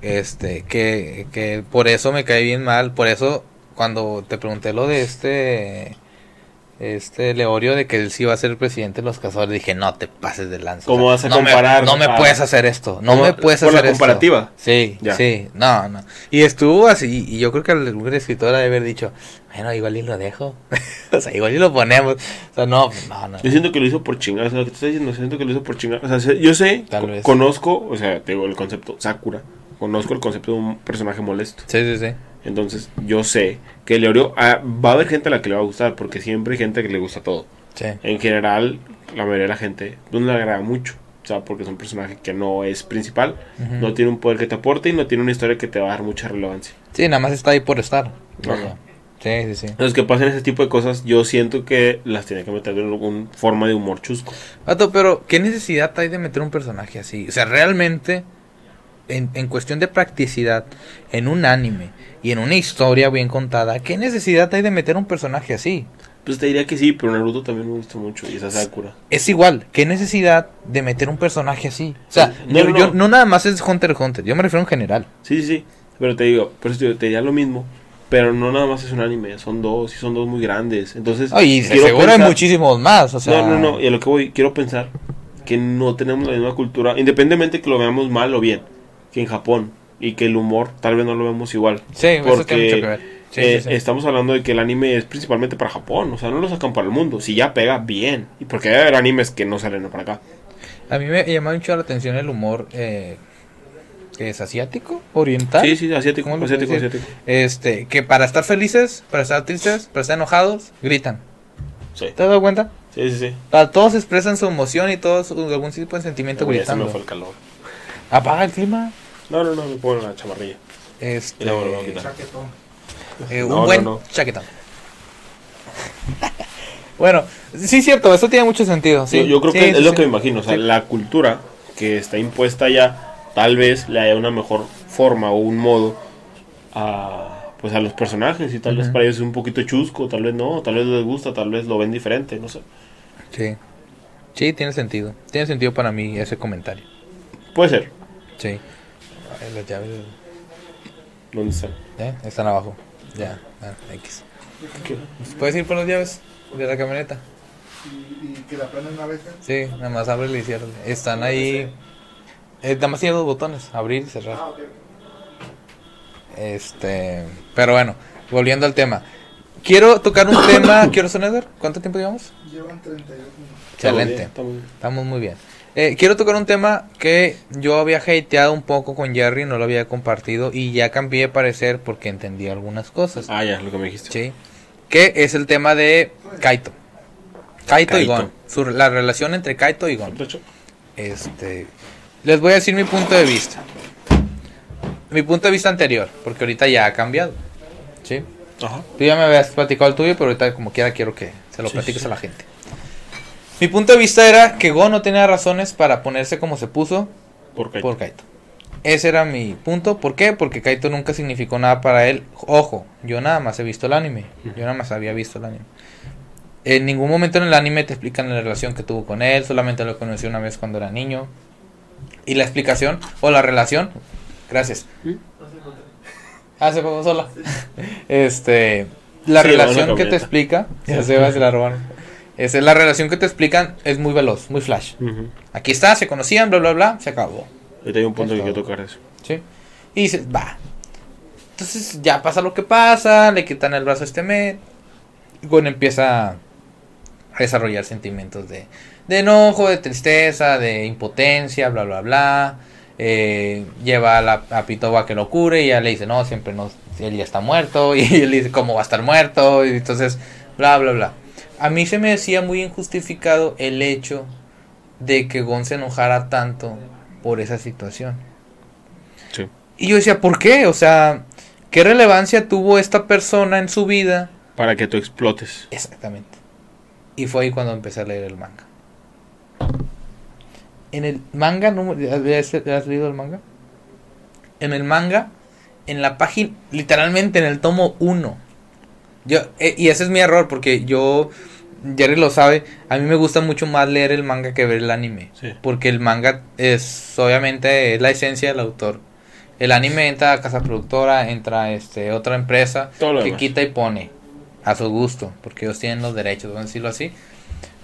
Este, que, que por eso me cae bien mal, por eso cuando te pregunté lo de este este Leorio de que él sí iba a ser presidente de los cazadores. Dije, no te pases de lanza. ¿Cómo vas a no comparar Me, no me a- puedes hacer esto. No ¿Cómo- me puedes por hacer la esto. comparativa? Sí, Ya. sí. No, no. Y estuvo así. Y yo creo que algún escritor ha de haber dicho, bueno, igual y lo dejo. o sea, igual y lo ponemos. O sea, no, no, no. Yo siento que lo hizo por chingar, o sea, lo que te estoy diciendo, siento que lo hizo por chingar. O sea, yo sé, Tal vez. conozco, o sea, te digo el concepto Sakura, conozco el concepto de un personaje molesto. Sí, sí, sí. Entonces, yo sé que Leorio ah, va a haber gente a la que le va a gustar, porque siempre hay gente que le gusta todo. Sí. En general, la mayoría de la gente no le agrada mucho. O sea, porque es un personaje que no es principal, no tiene un poder que te aporte y no tiene una historia que te va a dar mucha relevancia. Sí, nada más está ahí por estar. Ajá. Sí, sí, sí. Entonces, que pasen ese tipo de cosas, yo siento que las tiene que meter de alguna forma de humor chusco. Vato, pero ¿qué necesidad hay de meter un personaje así? O sea, realmente, en, en cuestión de practicidad, en un anime y en una historia bien contada, ¿qué necesidad hay de meter un personaje así? Pues te diría que sí, pero Naruto también me gusta mucho y esa Sakura. Es igual, ¿qué necesidad de meter un personaje así? O sea, No, yo, no, yo- no. nada más es Hunter x Hunter, yo me refiero en general. Sí, sí, sí. Pero te digo, por eso te, diría lo mismo. Pero no nada más es un anime, son dos y son dos muy grandes. Entonces, Ay, y seguro hay muchísimos más, o sea... No, no, no. Y a lo que voy, quiero pensar que no tenemos la misma cultura, independientemente que lo veamos mal o bien, que en Japón. Y que el humor tal vez no lo vemos igual. Sí, eso Porque tiene mucho que ver. Sí, eh, sí, sí. estamos hablando de que el anime es principalmente para Japón. O sea, no lo sacan para el mundo. Si ya pega, bien. Y porque debe haber animes que no salen para acá. A mí me llama mucho la atención el humor eh, que es asiático, oriental. Sí, sí, asiático, ¿Cómo lo asiático. Este, que para estar felices, para estar tristes, para estar enojados, gritan. Sí, ¿Te has dado cuenta? sí, sí. sí. Todos expresan su emoción y todos algún tipo de sentimiento Uy, ya se me gritando. fue el calor. Apaga el clima. No, no, no, me pongo la chamarrilla. Este, Y a quitar. Chaquetón. eh, un No, buen no. chaquetón. bueno, sí, cierto, eso tiene mucho sentido. Sí, yo, yo creo Sí, que sí, es lo que me imagino. O sea, Sí. la cultura que está impuesta ya, tal vez le haya una mejor forma o un modo a, pues a los personajes. Y tal vez para ellos es un poquito chusco, tal vez no, tal vez les gusta, tal vez lo ven diferente, no sé. Sí. Sí, tiene sentido. Tiene sentido para mí ese comentario. Puede ser. Sí. Las llaves ¿Dónde están? ¿eh? están abajo. Ya, ah, X. ¿Qué? ¿Puedes ir por las llaves de la camioneta? Y, y que la prenden una vez. ¿eh? Sí, nada más ábrele y ciérrale. Están ahí. Eh, nada más tiene dos botones, abrir y cerrar. Ah. Este, pero bueno, volviendo al tema. Quiero tocar un tema, quiero sonar, ¿cuánto tiempo llevamos? Llevan 32 minutos. Excelente. Está muy bien, Estamos muy bien. Eh, quiero tocar un tema que yo había hateado un poco con Jerry, no lo había compartido y ya cambié de parecer porque entendí algunas cosas. Ah, ya, lo que me dijiste. Sí. Que es el tema de Kaito. Kaito, y. Gon. Su- la relación entre Kaito y Gon. Este, les voy a decir mi punto de vista. Mi punto de vista anterior, porque ahorita ya ha cambiado. ¿Sí? Ajá. Tú ya me habías platicado el tuyo, pero ahorita como quiera quiero que se lo Sí, platiques sí. a la gente. Mi punto de vista era que Gon no tenía razones para ponerse como se puso ¿Por Kaito. Ese era mi punto. ¿Por qué? Porque Kaito nunca significó nada para él. Ojo, yo nada más he visto el anime. Yo nada más había visto el anime. En ningún momento en el anime te explican la relación que tuvo con él. Solamente lo conocí una vez cuando era niño. Y la explicación o la relación. Gracias. Ah, se fue sola. Este. La Sí, la relación que te explica. Ya se va, se la robaron. Esa es la relación que te explican. Es muy veloz, muy flash. Aquí está, se conocían, bla, bla, bla. Se acabó. Ahorita hay un punto Es que quiero tocar eso. ¿Sí? Y dices, va. Entonces ya pasa lo que pasa, le quitan el brazo a este men. Y Gon empieza a desarrollar sentimientos de, de enojo, de tristeza, de impotencia, bla, bla, bla. Eh, lleva a, la, a Pitoba a que lo cure y ella le dice, no, siempre no, él ya está muerto. Y él dice, ¿cómo va a estar muerto? Y entonces, bla, bla, bla. A mí se me decía muy injustificado el hecho de que Gon se enojara tanto por esa situación. Sí. Y yo decía, ¿por qué? O sea, ¿qué relevancia tuvo esta persona en su vida? Para que tú explotes. Exactamente. Y fue ahí cuando empecé a leer el manga. En el manga, ¿no? ¿has, has leído el manga? En el manga, en la página, literalmente en el tomo 1. Yo, eh, y ese es mi error, porque yo, Jerry lo sabe, a mí me gusta mucho más leer el manga que ver el anime. Sí. Porque el manga es, obviamente, es la esencia del autor. El anime entra a casa productora, entra este, otra empresa Todo que demás. quita y pone. a su gusto, porque ellos tienen los derechos, vamos a decirlo así.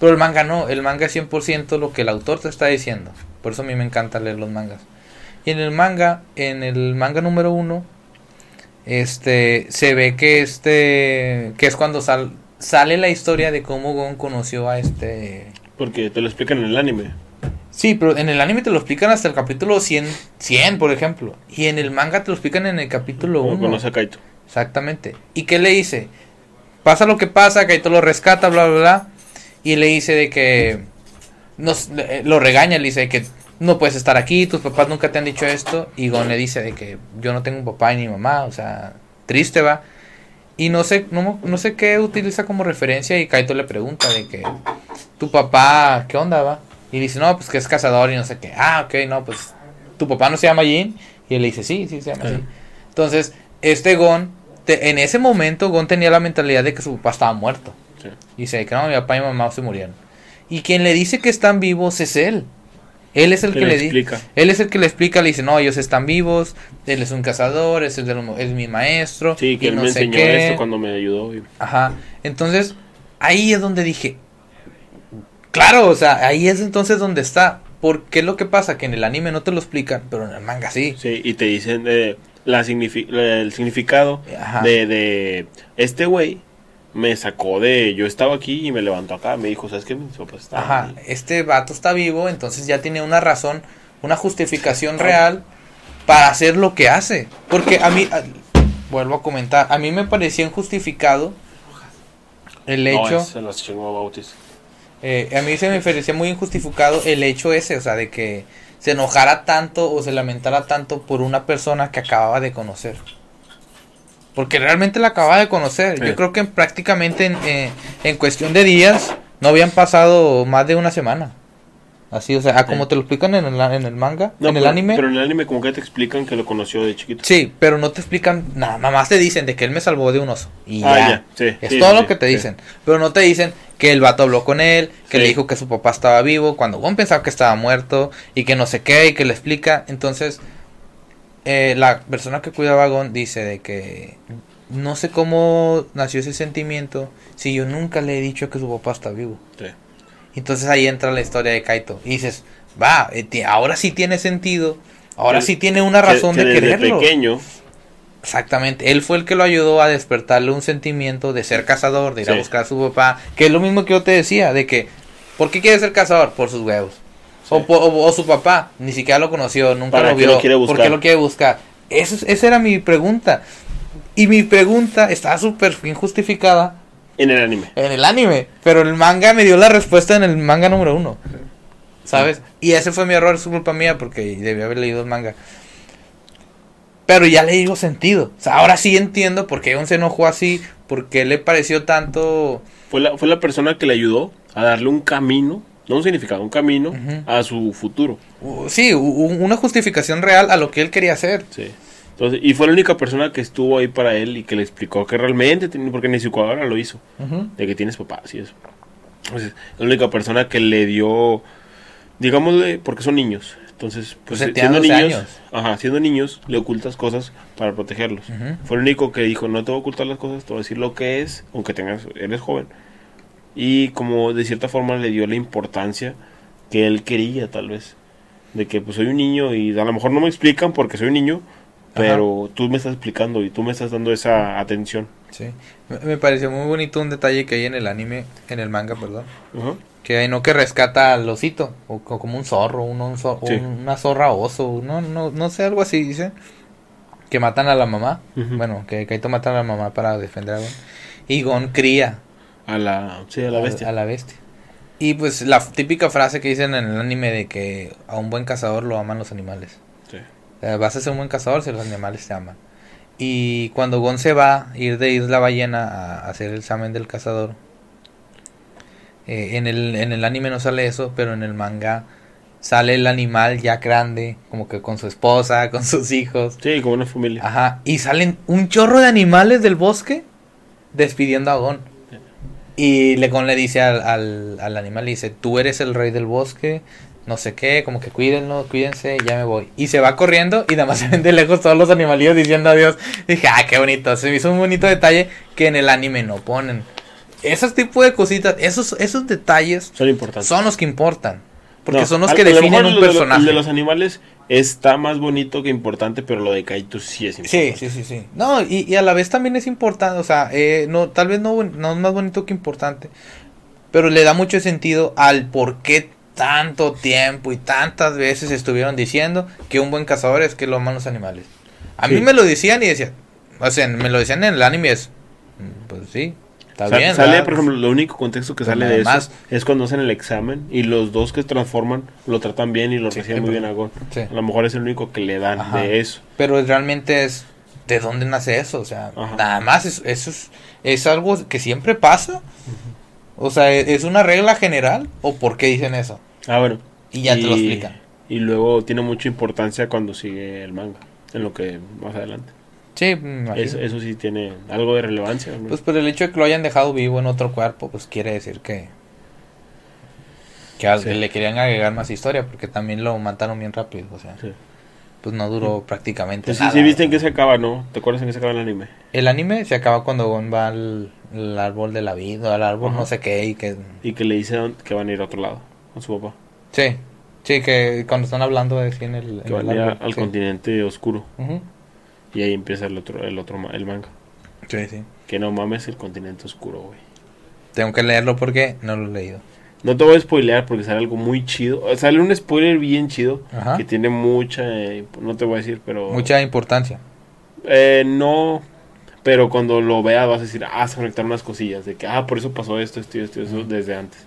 Pero el manga no, el manga es 100% lo que el autor te está diciendo. Por eso a mí me encanta leer los mangas. Y en el manga, en el manga número uno, este, se ve que este, que es cuando sal, sale la historia de cómo Gon conoció a este... Porque te lo explican en el anime. Sí, pero en el anime te lo explican hasta el capítulo 100, 100 por ejemplo. Y en el manga te lo explican en el capítulo Como 1. conoce a Kaito. Exactamente. ¿Y qué le dice? Pasa lo que pasa, Kaito lo rescata, bla, bla, bla. Y le dice de que... Nos, le- lo regaña, le dice que no puedes estar aquí, tus papás nunca te han dicho esto. Y Gon le dice de que yo no tengo un papá ni mamá, o sea, triste va. Y no sé, no, no sé qué utiliza como referencia y Kaito le pregunta de que tu papá, ¿qué onda va? Y dice, no, pues que es cazador y no sé qué. Ah, ok, no, pues tu papá no se llama Jin. Y él le dice, sí, sí, se llama Sí. así. Entonces, este Gon, te- en ese momento Gon tenía la mentalidad de que su papá estaba muerto. Sí. Y dice que no, mi papá y mi mamá se murieron. Y quien le dice que están vivos es él. Él es el Que que, le explica. Él es el que le explica, le dice, no, ellos están vivos, él es un cazador, es, el de los- es mi maestro. Sí, que él no me enseñó qué". esto cuando me ayudó. y- Ajá. Entonces, ahí es donde dije, claro, o sea, ahí es entonces donde está. Porque es lo que pasa, que en el anime no te lo explican, pero en el manga sí. Sí, y te dicen eh, la signifi- el significado Ajá. de, de este güey me sacó de yo estaba aquí y me levantó acá, me dijo, ¿sabes qué? Mis papás estaban Ajá, ahí". este vato está vivo, entonces ya tiene una razón, una justificación real para hacer lo que hace. Porque a mí, a- vuelvo a comentar, a mí me parecía injustificado el No, hecho, es eh, a mí se me parecía muy injustificado el hecho ese, o sea, de que se enojara tanto o se lamentara tanto por una persona que acababa de conocer. Porque realmente la acababa de conocer. Sí. Yo creo que prácticamente en, eh, en cuestión de días no habían pasado más de una semana. Así, o sea, a como Sí. te lo explican en el, en el manga, No, en el pero- anime. Pero en el anime como que te explican que lo conoció de chiquito. Sí, pero no te explican nada, nada más te dicen de que él me salvó de un oso. Y Ah, ya. ya, sí, es todo lo que te dicen. Pero no te dicen que el vato habló con él, que le dijo que su papá estaba vivo, cuando Gon pensaba que estaba muerto, y que no sé qué, y que le explica. Entonces, eh, la persona que cuidaba a Gon dice de que no sé cómo nació ese sentimiento si yo nunca le he dicho que su papá está vivo. Sí. Entonces ahí entra la historia de Kaito. Y dices, va, eh, ahora sí tiene sentido. Ahora sí tiene una razón que de desde quererlo. pequeño, Exactamente, él fue el que lo ayudó a despertarle un sentimiento de ser cazador, de ir a buscar a su papá, que es lo mismo que yo te decía, de que, ¿por qué quiere ser cazador? Por sus huevos. O, Sí. o- o su papá, ni siquiera lo conoció, nunca ¿Para lo vio. lo ¿Por qué lo quiere buscar? Eso, es- esa era mi pregunta. Y mi pregunta está súper injustificada en el anime. en el anime, pero el manga me dio la respuesta en el manga número uno. ¿Sabes? Y ese fue mi error, es culpa mía, porque debí haber leído el manga. Pero ya le digo sentido. O sea, ahora sí entiendo por qué Gon se enojó así, por qué le pareció tanto... Fue la, fue la persona que le ayudó a darle un camino, no un significado, un camino a su futuro. uh, sí, una justificación real a lo que él quería hacer. Sí. Entonces, y fue la única persona que estuvo ahí para él y que le explicó que realmente, porque ni su cuadra lo hizo, de que tienes papás y eso. Entonces, la única persona que le dio, digámosle, porque son niños. Entonces, pues Pues siendo 12 niños, años. ajá, siendo niños, le ocultas cosas para protegerlos. Fue el único que dijo, no te voy a ocultar las cosas, te voy a decir lo que es, aunque tengas, eres joven. Y como de cierta forma le dio la importancia que él quería, tal vez. De que pues soy un niño y a lo mejor no me explican porque soy un niño, pero tú me estás explicando y tú me estás dando esa atención. Sí. Me, me pareció muy bonito un detalle que hay en el anime, en el manga, perdón. Ajá. Que hay no que rescata al osito, o, o como un zorro, un, Sí. una zorra oso, no, no, no sé, algo así dice. Que matan a la mamá. Ujú. Bueno, que Kaito mata a la mamá para defender a Gon. Y Gon cría A la, sí, a la bestia. a la bestia. Y pues la típica frase que dicen en el anime de que a un buen cazador lo aman los animales. Sí. Vas a ser un buen cazador si los animales te aman. Y cuando Gon se va, ir de Isla Ballena a hacer el examen del cazador. eh, en, el, en el anime no sale eso, pero en el manga sale el animal ya grande, como que con su esposa, con sus hijos. Sí, como una familia. Ajá, y salen un chorro de animales del bosque despidiendo a Gon. Y le Gon le dice al, al, al animal, le dice, tú eres el rey del bosque, no sé qué, como que cuídenlo, cuídense, ya me voy. Y se va corriendo y nada más se ven de lejos todos los animalillos diciendo adiós. dije, ah, qué bonito, se me hizo un bonito detalle que en el anime no ponen. Esos tipos de cositas, esos, esos detalles Son importantes. son los que importan. Porque No, son los que definen un de personaje. El de los animales está más bonito que importante, pero lo de Kaito sí es Sí, importante. sí, sí, sí. No, y, y a la vez también es importante, o sea, eh, no, tal vez no, no es más bonito que importante, pero le da mucho sentido al por qué tanto tiempo y tantas veces estuvieron diciendo que un buen cazador es que lo aman los animales. A mí Sí. me lo decían y decían, o sea, me lo decían en el anime es, mm, pues sí, está Sa- bien. sale, ¿verdad? por ejemplo, lo único contexto que Pues sale de eso es cuando hacen el examen y los dos que se transforman lo tratan bien y lo Sí, reciben muy bien a Gon. sí. A lo mejor es el único que le dan Ajá. de eso. Pero realmente es de dónde nace eso, o sea, Ajá. nada más es, eso es, es algo que siempre pasa. O sea, ¿e- ¿es una regla general o por qué dicen eso? Ah, bueno. Y ya te lo explican. Y luego tiene mucha importancia cuando sigue el manga, en lo que más adelante. Sí, imagino. Eso, eso sí tiene algo de relevancia. ¿no? Pues por el hecho de que lo hayan dejado vivo en otro cuerpo, pues quiere decir que que Sí. le querían agregar más historia porque también lo mataron bien rápido, o sea, Sí. pues no duró prácticamente Pues sí, nada. sí, viste en qué se acaba, ¿no? ¿Te acuerdas en qué se acaba el anime? El anime se acaba cuando Gon va al, al árbol de la vida, al árbol Ajá. no sé qué y que Y que le dicen que van a ir a otro lado, con su papá. Sí, sí, que cuando están hablando de en el, Que en van el árbol, al continente oscuro. Ujú. Y ahí empieza el otro, el otro, el manga. Sí, sí. Que no mames el continente oscuro, güey. Tengo que leerlo porque no lo he leído. No te voy a spoilear porque sale algo muy chido. Sale un spoiler bien chido. Ajá. Que tiene mucha... eh, no te voy a decir, pero... Mucha importancia. Eh, no... Pero cuando lo veas vas a decir, ah, se conectaron unas cosillas. De que, ah, por eso pasó esto, esto y esto, y eso Ujú. desde antes.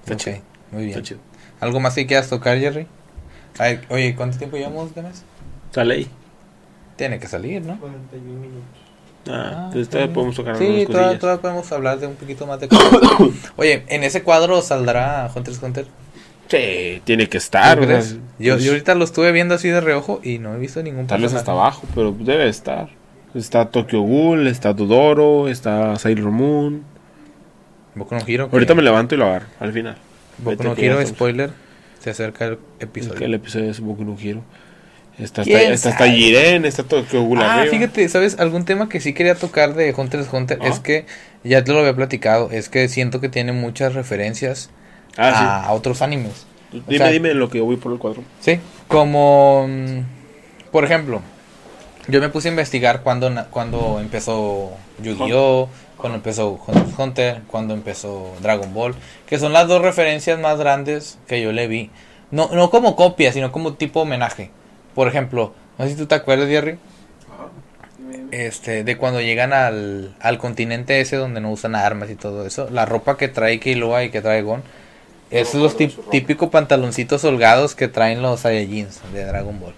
Está Ok, chido. muy bien. Está chido. ¿Algo más que quieras tocar, Jerry? A ver, oye, ¿cuánto tiempo llevamos de mes? Sale ahí. Tiene que salir, ¿no? 41 minutos. Ah, Ah, entonces todavía podemos tocar Sí, todavía, podemos hablar de un poquito más de cosas. Oye, ¿en ese cuadro saldrá Hunter x Hunter? Sí, tiene que estar. Yo, pues, yo ahorita lo estuve viendo así de reojo y no he visto ningún Tal vez hasta abajo, pero debe estar. Está Tokyo Ghoul, está Todoro, está Sailor Moon. Boku no Hero. que- Ahorita me levanto y lo agarro, al final. Boku Vete no Hero, spoiler. Se acerca el Es episodio. que el episodio es Boku no Hero. Está, ¿Quién está, está, está sabe? Jiren, está Tokyo Ghoul Ah, arriba. fíjate, ¿sabes? Algún tema que sí quería tocar de Hunter x Hunter Ah. es que, ya te lo había platicado, es que siento que tiene muchas referencias Ah, a otros animes. o Dime, sea- dime lo que yo voy por el cuadro. Sí, como, mm, por ejemplo, yo me puse a investigar cuando, cuando empezó Yu-Gi-Oh, cuando empezó Hunter x Hunter, cuando empezó Dragon Ball, que son las dos referencias más grandes que yo le vi. No, no como copia, sino como tipo homenaje. Por ejemplo, no sé si tú te acuerdas, Jerry, este, de cuando llegan al, al continente ese donde no usan armas y todo eso, la ropa que trae Killua y que trae Gon, es los típicos pantaloncitos holgados que traen los Saiyajins de Dragon Ball.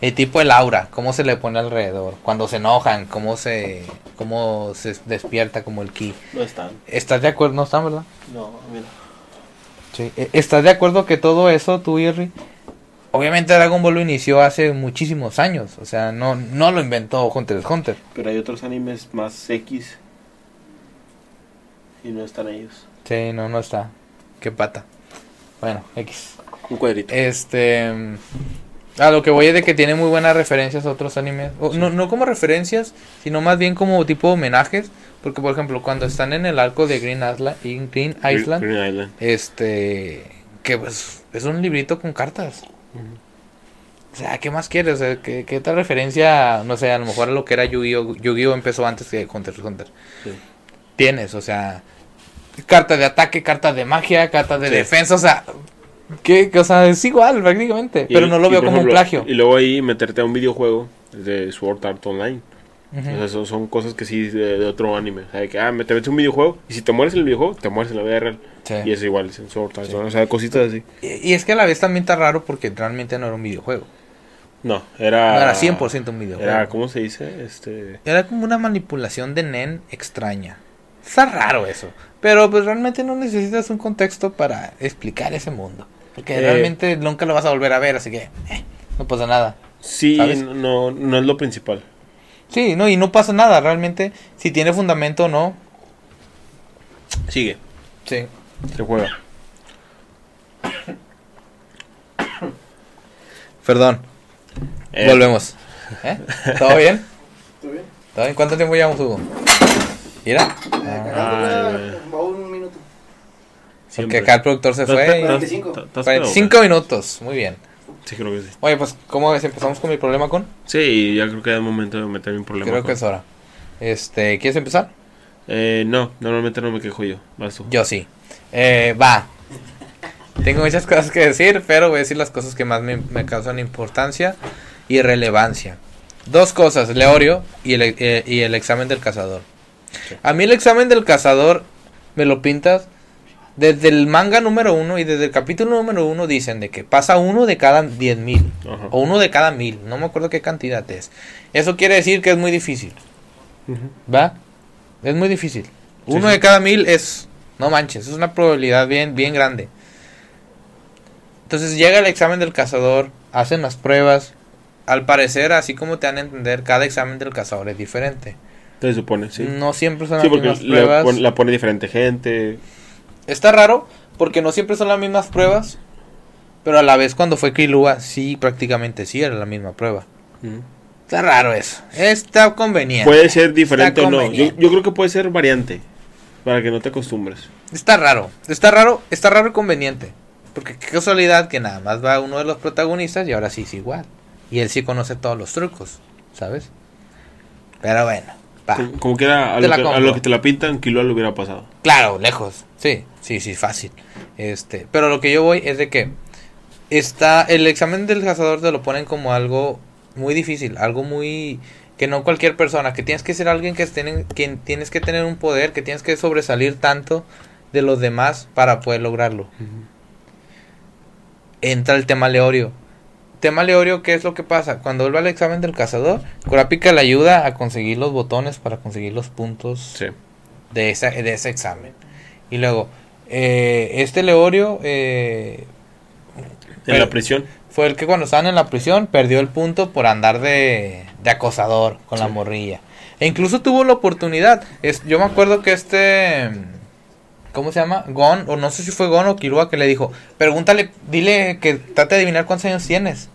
El tipo el aura, cómo se le pone alrededor, cuando se enojan, cómo se, cómo se despierta como el ki. No están. ¿Estás de acuerdo? No están, ¿verdad? No, mira. Sí. E- ¿Estás de acuerdo que todo eso, tú, Jerry? Obviamente Dragon Ball lo inició hace muchísimos años, o sea, no, no lo inventó Hunter x Hunter. Pero hay otros animes más X. Y no están ellos. Sí, no, no está. Qué pata. Bueno, X. Un cuadrito. Este. A lo que voy es de que tiene muy buenas referencias a otros animes. O, no, no como referencias, sino más bien como tipo homenajes. Porque, por ejemplo, cuando están en el arco de Green Island, Green Island Green Island. este. Que pues es un librito con cartas. O sea, ¿qué más quieres? O sea, ¿qué, qué tal referencia? No sé, a lo mejor a lo que era Yu-Gi-Oh! Yu-Gi-Oh! empezó antes que Hunter x Hunter. Sí. Tienes, o sea, carta de ataque, carta de magia, carta de Sí. defensa, o sea, que, o sea, es igual prácticamente, pero no lo veo como un plagio. Y luego ahí meterte a un videojuego de Sword Art Online. O sea, eso son cosas que sí de, de otro anime. O sea, de que, ah, te metes a un videojuego y si te mueres en el videojuego, te mueres en la vida real. Sí. Y es igual, es Sword Art Sí. O sea, cositas así. Y, y es que a la vez también está raro porque realmente no era un videojuego. No, era... No era 100% un videojuego. Era, ¿cómo se dice? Este... Era como una manipulación de Nen extraña. Está raro eso. Pero pues realmente no necesitas un contexto para explicar ese mundo. Porque Eh. realmente nunca lo vas a volver a ver, así que eh, no pasa nada. Sí, ¿Sabes? no, no es lo principal. Sí, no, y no pasa nada, realmente, si tiene fundamento o no. Sigue, Sí. Se juega. Perdón. Eh, Volvemos. ¿Eh? ¿Todo bien? ¿Todo bien? ¿Todo bien? ¿Cuánto tiempo llevamos, Hugo? Mira. Ah, un minuto. porque acá el productor se ¿Estás- fue. y- estás- 45. estás- estás 45 pedo, minutos. Muy bien. Sí, creo que sí. Oye, pues, ¿cómo ves? ¿Empezamos con mi problema con? Sí, ya creo que es momento de meterme un problema. Creo con- que es hora. Este, ¿quieres empezar? Eh, no, normalmente no me quejo yo. Vas tú. Yo sí. Eh, va. Tengo muchas cosas que decir, pero voy a decir las cosas que más me, me causan importancia y relevancia. Dos cosas, Leorio y el, eh, y el examen del cazador. Sí. A mí el examen del cazador me lo pintas desde el manga número uno y desde el capítulo número uno dicen de que pasa uno de cada diez mil Ajá. o uno de cada mil, no me acuerdo qué cantidad es. Eso quiere decir que es muy difícil. ¿Va? Es muy difícil. Uno sí. de cada mil es. No manches, es una probabilidad bien, bien grande. Entonces llega el examen del cazador, hacen las pruebas. Al parecer, así como te dan a entender, cada examen del cazador es diferente. Se supone, sí. No siempre son Sí, las porque mismas la, pruebas. pon- la pone diferente gente. Está raro, porque no siempre son las mismas pruebas. Pero a la vez, cuando fue Krilua, sí, prácticamente sí era la misma prueba. Ujú. Está raro eso. Está conveniente. Puede ser diferente o no. Yo creo que puede ser variante. Para que no te acostumbres. Está raro, está raro, está raro y conveniente. Porque qué casualidad que nada más va uno de los protagonistas y ahora sí es igual. Y él sí conoce todos los trucos, ¿sabes? Pero bueno, va. Como, como que era a que, lo que te la pintan, Kilo lo hubiera pasado. Claro, lejos. Sí, sí, sí, fácil. Este, pero lo que yo voy es de que está el examen del cazador te lo ponen como algo muy difícil, algo muy que no cualquier persona, que tienes que ser alguien que tiene, que tienes que tener un poder, que tienes que sobresalir tanto de los demás para poder lograrlo. Entra el tema Leorio. Tema Leorio, ¿qué es lo que pasa? Cuando vuelve al examen del cazador, Kurapika le ayuda a conseguir los botones para conseguir los puntos Sí. de, esa, de ese examen. Y luego, eh, este Leorio eh, En Pero- la prisión. Fue el que cuando estaban en la prisión perdió el punto por andar de, de acosador con la morrilla. E incluso tuvo la oportunidad. Es, yo me acuerdo que este... ¿Cómo se llama? Gon, o no sé si fue Gon o Kirua que le dijo, pregúntale, dile que trate de adivinar cuántos años tienes.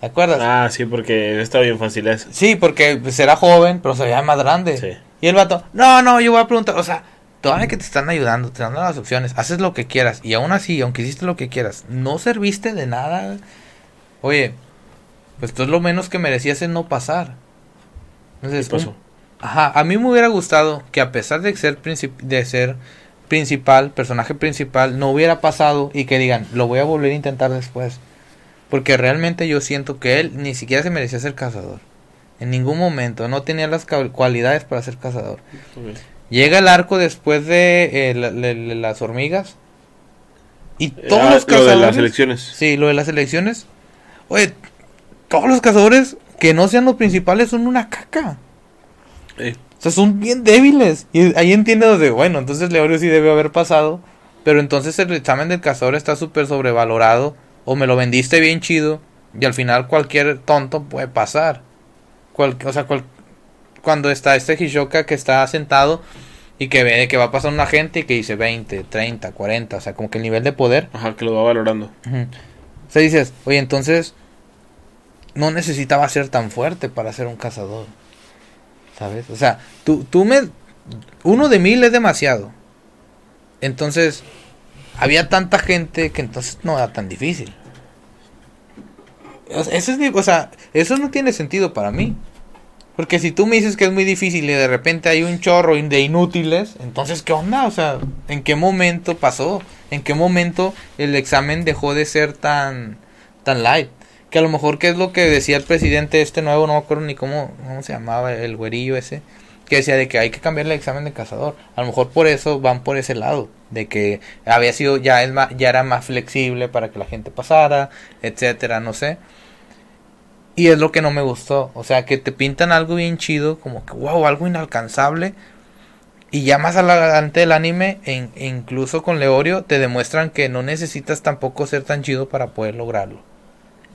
¿Te acuerdas? Ah, sí, porque está bien fácil eso. Sí, porque pues, era joven, pero se veía más grande. Sí. Y el vato, no, no, yo voy a preguntar, o sea, todavía que te están ayudando, te dan las opciones, haces lo que quieras, y aún así, aunque hiciste lo que quieras, no serviste de nada. Oye, pues tú es lo menos que merecías es no pasar. Entonces, ¿Qué pasó? un- ajá, a mí me hubiera gustado que a pesar de ser, de ser principal, personaje principal, no hubiera pasado y que digan, lo voy a volver a intentar después. Porque realmente yo siento que él ni siquiera se merecía ser cazador. En ningún momento, no tenía las cualidades para ser cazador. Llega el arco después de eh, la- la- la- las hormigas. Y todos Ah, los lo de cazadores. las elecciones. Sí, lo de las elecciones. Oye, todos los cazadores que no sean los principales son una caca. Eh, O sea, son bien débiles. Y ahí entiendo de, bueno, entonces Leorio sí debe haber pasado. Pero entonces el examen del cazador está súper sobrevalorado. O me lo vendiste bien chido. Y al final cualquier tonto puede pasar. Cual- o sea, cual- cuando está este Hishoka que está sentado y que ve que va a pasar una gente y que dice 20, 30, 40. O sea, como que el nivel de poder. ajá, que lo va valorando. O sea, dices, oye, entonces no necesitaba ser tan fuerte para ser un cazador. ¿Sabes? O sea, tú, tú me... Uno de mil es demasiado. Entonces, había tanta gente que entonces no era tan difícil. Eso, es, o sea, eso no tiene sentido para mí. Porque si tú me dices que es muy difícil y de repente hay un chorro de inútiles, entonces ¿qué onda? O sea, ¿en qué momento pasó? ¿En qué momento el examen dejó de ser tan tan light? Que a lo mejor que es lo que decía el presidente este nuevo, no me acuerdo ni cómo, cómo se llamaba el güerillo ese, que decía de que hay que cambiar el examen de cazador. A lo mejor por eso van por ese lado, de que había sido ya es más, ya era más flexible para que la gente pasara, etcétera, no sé. Y es lo que no me gustó. O sea, que te pintan algo bien chido, como que, wow, algo inalcanzable. Y ya más adelante del anime, en- e incluso con Leorio, te demuestran que no necesitas tampoco ser tan chido para poder lograrlo.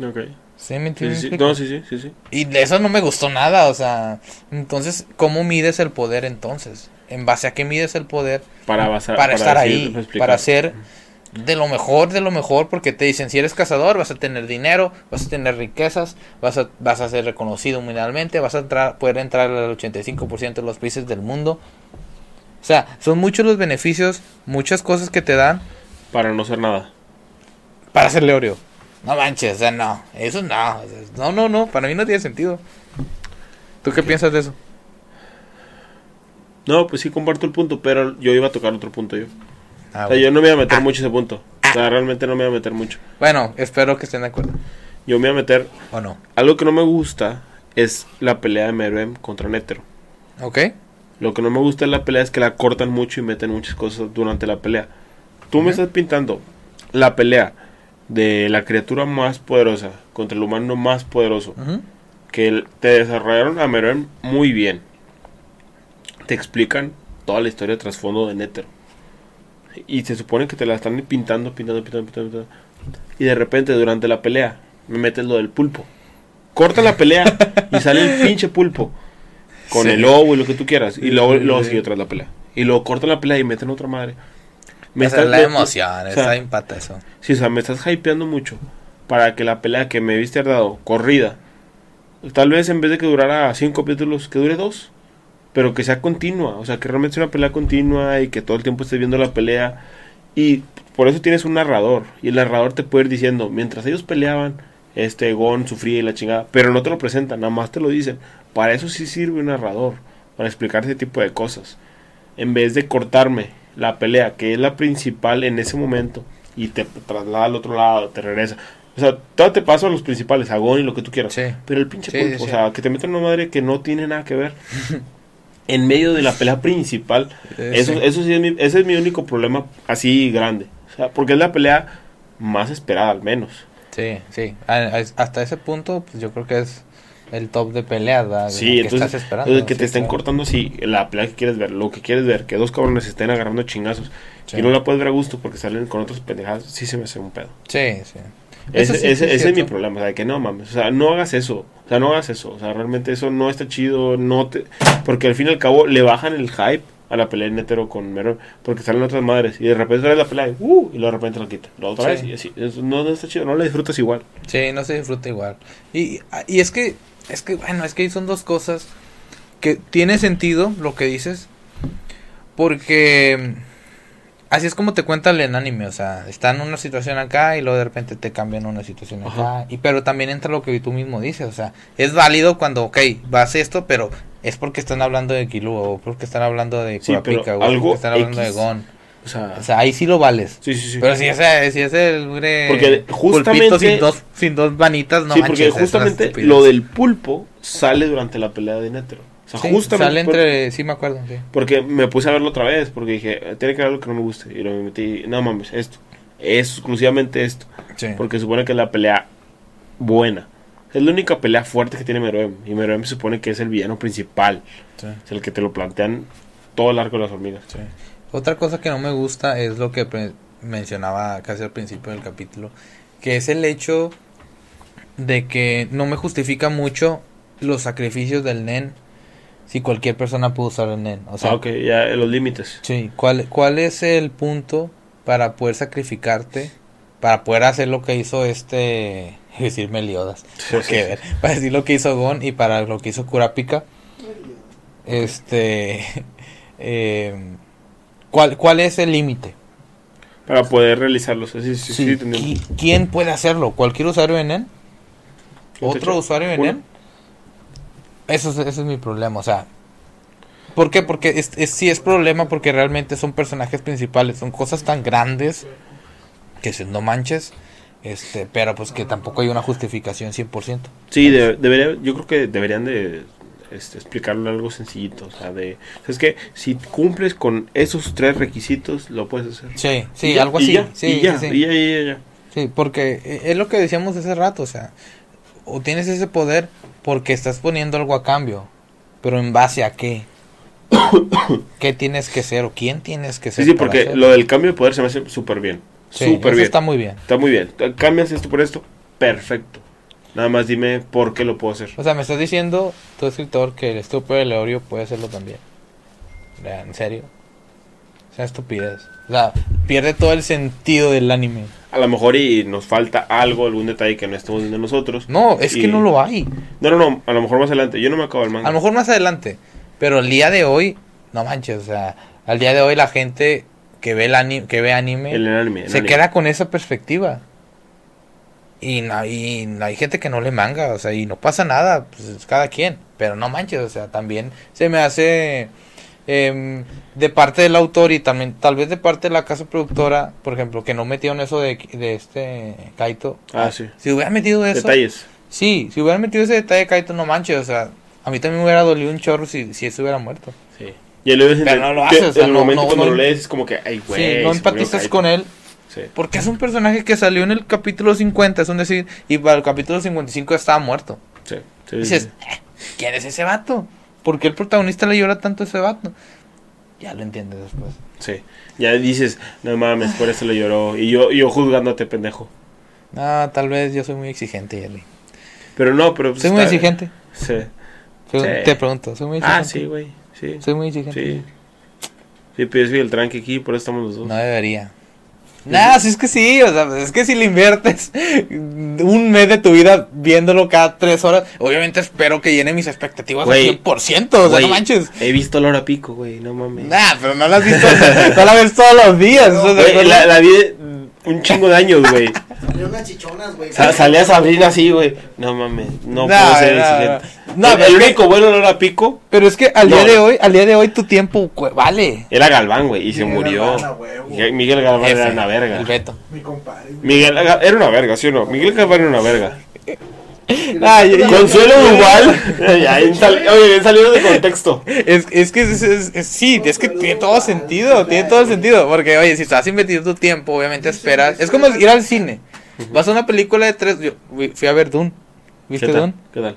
Ok. ¿Sí me entiendes? sí, sí. No, sí, sí, sí, sí. Y de eso no me gustó nada, o sea, entonces, ¿cómo mides el poder entonces? ¿En base a qué mides el poder? Para, basar, para, estar decir- ahí, para ser de lo mejor, de lo mejor, porque te dicen, si eres cazador, vas a tener dinero, vas a tener riquezas, vas a, vas a ser reconocido mundialmente, vas a entrar, poder entrar al 85% de los países del mundo. O sea, son muchos los beneficios, muchas cosas que te dan Para no hacer nada. para ser Leorio. No manches, o sea, no, eso no, no, no, no, para mí no tiene sentido. ¿Tú qué piensas de eso? No, pues sí comparto el punto, pero yo iba a tocar otro punto yo. Ah, o sea, yo no me iba a meter Ah. mucho ese punto. O sea, realmente no me iba a meter mucho. Bueno, espero que estén de acuerdo. Yo me iba a meter... ¿O no? Algo que no me gusta es la pelea de Meruem contra Netero. ¿Ok? Lo que no me gusta de la pelea es que la cortan mucho y meten muchas cosas durante la pelea. Tú me estás pintando la pelea de la criatura más poderosa contra el humano más poderoso. Que te desarrollaron a Meruem muy bien. Te explican toda la historia de trasfondo de Netero. Y se supone que te la están pintando, pintando, pintando, pintando, pintando. Y de repente durante la pelea me metes lo del pulpo. Corta la pelea y sale el pinche pulpo. Con Sí. el lobo y lo que tú quieras. Y luego, luego sigue tras la pelea. Y luego cortan la pelea y meten otra madre. Me estás- la emoción, o sea, está empata eso. Sí, o sea, me estás hypeando mucho para que la pelea que me viste dado, corrida, tal vez en vez de que durara cinco capítulos, que dure dos, pero que sea continua, o sea, que realmente sea una pelea continua y que todo el tiempo estés viendo la pelea. Y por eso tienes un narrador, y el narrador te puede ir diciendo, mientras ellos peleaban, este Gon sufría y la chingada, pero no te lo presentan, nada más te lo dicen. Para eso sí sirve un narrador, para explicar ese tipo de cosas. En vez de cortarme la pelea, que es la principal en ese momento, y te traslada al otro lado, te regresa. O sea, todo te pasa a los principales, a Gon y lo que tú quieras. Sí. Pero el pinche Sí, pulpo, sí, o sea, que te metan una madre que no tiene nada que ver. en medio de la pelea principal. Eh, eso, sí. eso sí es mi, ese es mi único problema así grande. O sea, porque es la pelea más esperada al menos. Sí, sí. A- a- hasta ese punto, pues yo creo que es el top de peleas, ¿verdad? Sí, que entonces estás esperando. entonces que te Sí, estén claro. cortando así la pelea que quieres ver, lo que quieres ver, que dos cabrones estén agarrando chingazos Sí. y no la puedes ver a gusto porque salen con otras pendejadas, sí se me hace un pedo. Sí, sí. Ese, sí, ese- sí ese es mi problema, o sea, que no mames, o sea, no hagas eso, o sea, no hagas eso, o sea, realmente eso no está chido, no te, porque al fin y al cabo le bajan el hype a la pelea de Netero con Mero, porque salen otras madres y de repente sale la pelea y, uh, y luego de repente la quita, la otra Sí. vez y así, eso no, no está chido, no la disfrutas igual. Sí, no se disfruta igual. Y, y es que, es que, bueno, es que son dos cosas que tiene sentido lo que dices, porque así es como te cuenta el anime, o sea, está en una situación acá y luego de repente te cambian a una situación acá, y pero también entra lo que tú mismo dices, o sea, es válido cuando, ok, vas esto, pero es porque están hablando de Killua o porque están hablando de Sí, Kurapika o algo porque están hablando de. Gon, O sea, o sea, ahí sí lo vales. sí, sí, sí. Pero si ese, si ese el Porque justamente- sin dos, sin dos vanitas, no sí, manches, porque justamente lo del pulpo sale durante la pelea de Netero. O sea, Sí, justamente sale por- entre, sí me acuerdo, sí. Porque me puse a verlo otra vez, porque dije, tiene que haber algo que no me guste. Y lo me metí, no mames, esto. Es exclusivamente esto. Sí. Porque supone que es la pelea buena. Es la única pelea fuerte que tiene Meruem. Y Meruem se supone que es el villano principal. sí, Es el que te lo plantean todo el arco de las hormigas. sí. Otra cosa que no me gusta es lo que mencionaba casi al principio del capítulo, que es el hecho de que no me justifica mucho los sacrificios del Nen si cualquier persona puede usar el Nen. O sea, ah, ok, ya los límites. Sí, ¿cuál, ¿cuál es el punto para poder sacrificarte? Para poder hacer lo que hizo este... decir Meliodas. Sí, sí, sí. Para decir lo que hizo Gon y para lo que hizo Kurapika. Este... eh, ¿cuál, ¿Cuál es el límite? Para poder realizarlos. Sí, sí, sí, Sí, sí, te entiendo. ¿qui- ¿Quién puede hacerlo? ¿Cualquier usuario de NEN? ¿Otro usuario de. NEN? Eso es, ese es mi problema, o sea... ¿Por qué? Porque es, es- sí es problema porque realmente son personajes principales, son cosas tan grandes que si no manches, este, pero pues que tampoco hay una justificación 100%. Sí, de- debería, yo creo que deberían de este, explicarle algo sencillito. O sea, de. es que si cumples con esos tres requisitos, lo puedes hacer. Sí, sí, algo así. sí, y ya, sí. Sí, porque eh, es lo que decíamos hace rato, o sea, o tienes ese poder porque estás poniendo algo a cambio, pero en base a qué? ¿Qué tienes que ser o quién tienes que Sí, ser? sí, para porque lo del cambio de poder se me hace súper bien. Sí, súper eso bien. está muy bien. Está muy bien. Cambias esto por esto, perfecto. Nada más dime por qué lo puedo hacer. O sea, me estás diciendo, tu escritor, que el estúpido de Leorio puede hacerlo también. ¿En serio? Es una estupidez. O sea, pierde todo el sentido del anime. A lo mejor y nos falta algo, algún detalle que no estemos viendo nosotros. No, es que no lo hay. No, no, no, a lo mejor más adelante. Yo no me acabo el manga. A lo mejor más adelante. Pero el día de hoy, no manches, o sea, al día de hoy la gente que ve el anime, que ve anime, El anime. el se anime. queda con esa perspectiva. Y, no, y no hay gente que no le manga, o sea, y no pasa nada, pues es cada quien. Pero no manches, o sea, también se me hace em, de parte del autor y también tal vez de parte de la casa productora, por ejemplo, que no metieron eso de, de este Kaito. Ah, sí. Si hubieran metido eso, Detalles. sí, si hubieran metido ese detalle de Kaito, no manches, o sea, a mí también me hubiera dolido un chorro si, si eso hubiera muerto. Sí. Y luego Pero no lo haces, o sea, En el no- momento no- cuando no- lo lees es como que, ay, güey. sí, no empatizas con él. Sí. Porque es un personaje que salió en el capítulo 50, es un decir, y para el capítulo 55 estaba muerto. Sí. sí, dices, sí. "Eh, ¿quién es ese vato? ¿Por qué el protagonista le llora tanto a ese vato? Ya lo entiendes después. Sí. Ya dices, no mames, por eso le lloró. Y yo, yo juzgándote, pendejo. Ah, tal vez yo soy muy exigente, Yerly. Pero no, pero. pues Soy muy exigente. Sí. Soy- Sí. Te pregunto, soy muy exigente. Ah, sí, güey. Sí. Soy muy exigente. Sí. Sí, pero yo soy el tranque aquí, por eso estamos los dos. No debería. Nah, si es que sí, o sea, es que si le inviertes un mes de tu vida viéndolo cada tres horas, obviamente espero que llene mis expectativas al 100%, o sea, no manches. He visto la hora pico, güey, no mames. Nah, pero no la has visto, no la ves todos los días. eso es- Güey, la, la vi un chingo de años, güey. Salió unas chichonas, güey. Sa- salía Sabrina así, güey. No mames, no No, puedo ser no, exigente. no. No, el único bueno la hora pico Pero es que al día No. de hoy, al día de hoy tu tiempo vale. era Galván, güey, y se murió. Galván. Miguel Galván era una verga. El Beto. Mi compadre. Miguel era una verga, ¿sí o no? Miguel Galván era una verga. Ah, yo- Consuelo bien sal- Oye, bien salido de contexto. Es, es que es, es- es- sí, es que tiene todo sentido, tiene todo sentido. Porque, oye, si estás invirtiendo tu tiempo, obviamente esperas. Es como ir al cine. Vas a una película de tres. Yo fui a ver Dune. ¿Qué ¿Viste tal? Dune? ¿Qué tal?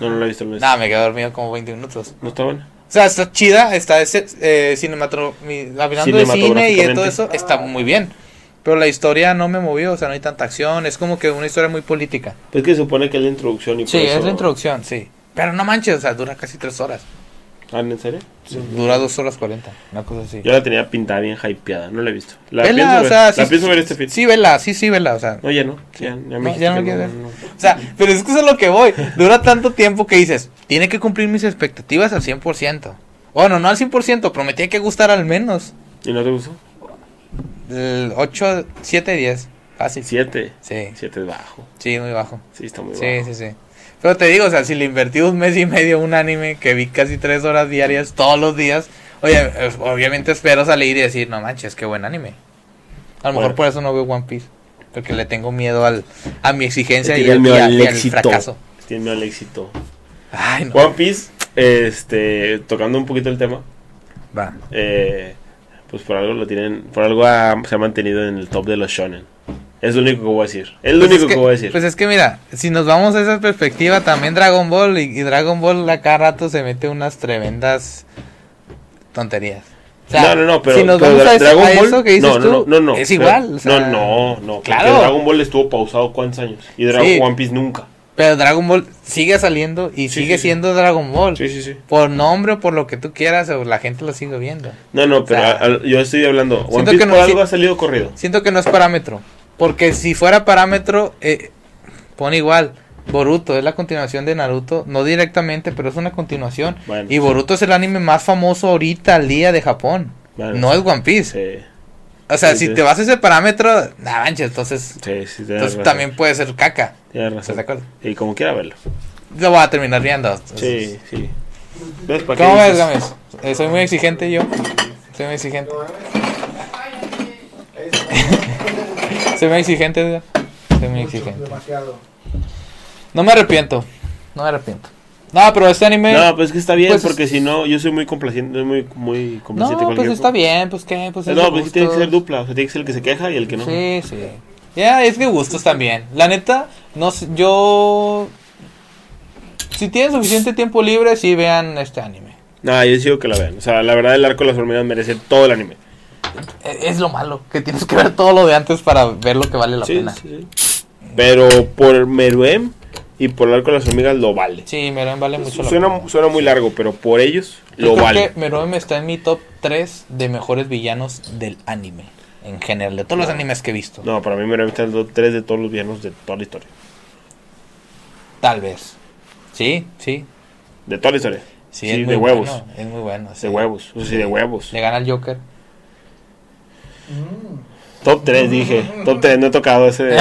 No, no lo he visto. No. Nada, me quedé dormido como 20 minutos. ¿No está buena? O sea, está chida, está ese, eh, cinematro, hablando de cine y de todo eso, está muy bien. Pero la historia no me movió, o sea, no hay tanta acción, es como que una historia muy política. Pues que se supone que es la introducción y por Sí, eso- es la introducción, sí. Pero no manches, o sea, dura casi tres horas. Ah, ¿en serio? Dura dos horas cuarenta, una cosa así. Yo la tenía pintada bien hypeada, no la he visto. La Vela, pienso o ver, sea, la sí- pienso ver este fin. Sí, vela, sí, sí, vela, o sea. No, ya no. Ya, ya me No, ya no que ver. no. O sea, pero es que eso es lo que voy. Dura tanto tiempo que dices, tiene que cumplir mis expectativas al 100%. Bueno, no al 100%, pero me tiene que gustar al menos. ¿Y no te gustó? El 8, 7, 10. Fácil. Siete. Sí, Siete es bajo. sí, muy bajo. Sí, está muy Sí, bajo. sí, sí. Pero te digo, o sea, si le invertí un mes y medio a un anime que vi casi tres horas diarias todos los días, oye, obviamente espero salir y decir, no manches, qué buen anime. A lo mejor por eso no veo One Piece. Porque le tengo miedo al, a mi exigencia y, al, al y al fracaso. Tiene miedo al éxito. Ay, no. One Piece, este, tocando un poquito el tema, Va. eh, pues por algo lo tienen, por algo ha- se ha mantenido en el top de los shonen. Es lo único que voy a decir. Es lo Pues único es que, voy a decir. Pues es que mira, si nos vamos a esa perspectiva, también Dragon Ball y, y Dragon Ball a cada rato se mete unas tremendas tonterías. O sea, no, no, no, pero, si nos pero vamos Dra- a, eso, Dragon a Ball, eso que dices no, no, no, es pero- igual. o sea, no, no, no, claro. Dragon Ball estuvo pausado cuántos años y Dragon Sí. One Piece nunca. Pero Dragon Ball sigue saliendo y Sí, sigue sí, sí. siendo Dragon Ball. Sí, sí, sí. Por nombre o por lo que tú quieras, o la gente lo sigue viendo. No, no, pero sea, a- a- yo estoy hablando. One siento Piece que no- por algo ha salido corrido. Siento que no es parámetro. Porque si fuera parámetro, eh, pone igual. Boruto es la continuación de Naruto. No directamente, pero es una continuación. Bueno, y Boruto es el anime más famoso ahorita al día de Japón. Bueno, no es One Piece. O sea, Sí, si sí. te vas a ese parámetro, nah, manches, entonces, sí, sí, tienes entonces razón. también puede ser caca. Tienes ¿Estás razón. de acuerdo? Y como quiera verlo. Lo voy a terminar viendo. entonces. Sí, sí. ¿Ves para qué ¿Cómo ves? Gámez? Eh, soy muy exigente yo. Soy muy exigente. Soy muy exigente. Soy muy Mucho, exigente. Demasiado. No me arrepiento. No me arrepiento. No, pero este anime. No, pues que está bien, Pues- porque si no, yo soy muy complaciente, muy, muy complaciente No, con pues cualquier está bien, pues qué, pues es No, pues tiene que ser dupla, o sea, tiene que ser el que se queja y el que no. Sí, sí. Ya, es que gustos también. La neta, no sé, yo. Si tienen suficiente tiempo libre, sí vean este anime. No, yo digo que la vean. O sea, la verdad, el arco de las hormigas merece todo el anime. E- Es lo malo, que tienes que ver todo lo de antes para ver lo que vale la Sí, pena. sí, sí. Pero por Meruem, y por el arco de las hormigas lo vale. Sí, Meruem vale mucho Suena, suena muy largo, pero por ellos Yo lo creo vale. que Meruem está en mi top 3 de mejores villanos del anime. En general, de todos los animes que he visto. No, para mí me está el top 3 de todos los villanos de toda la historia. Tal vez. Sí, sí. De toda la historia. Sí, Sí, es de huevos. bueno, es muy bueno. sí. De huevos. O sea, sí, de huevos. Le gana al Joker. Mm. Top 3, dije. Top 3, no he tocado ese.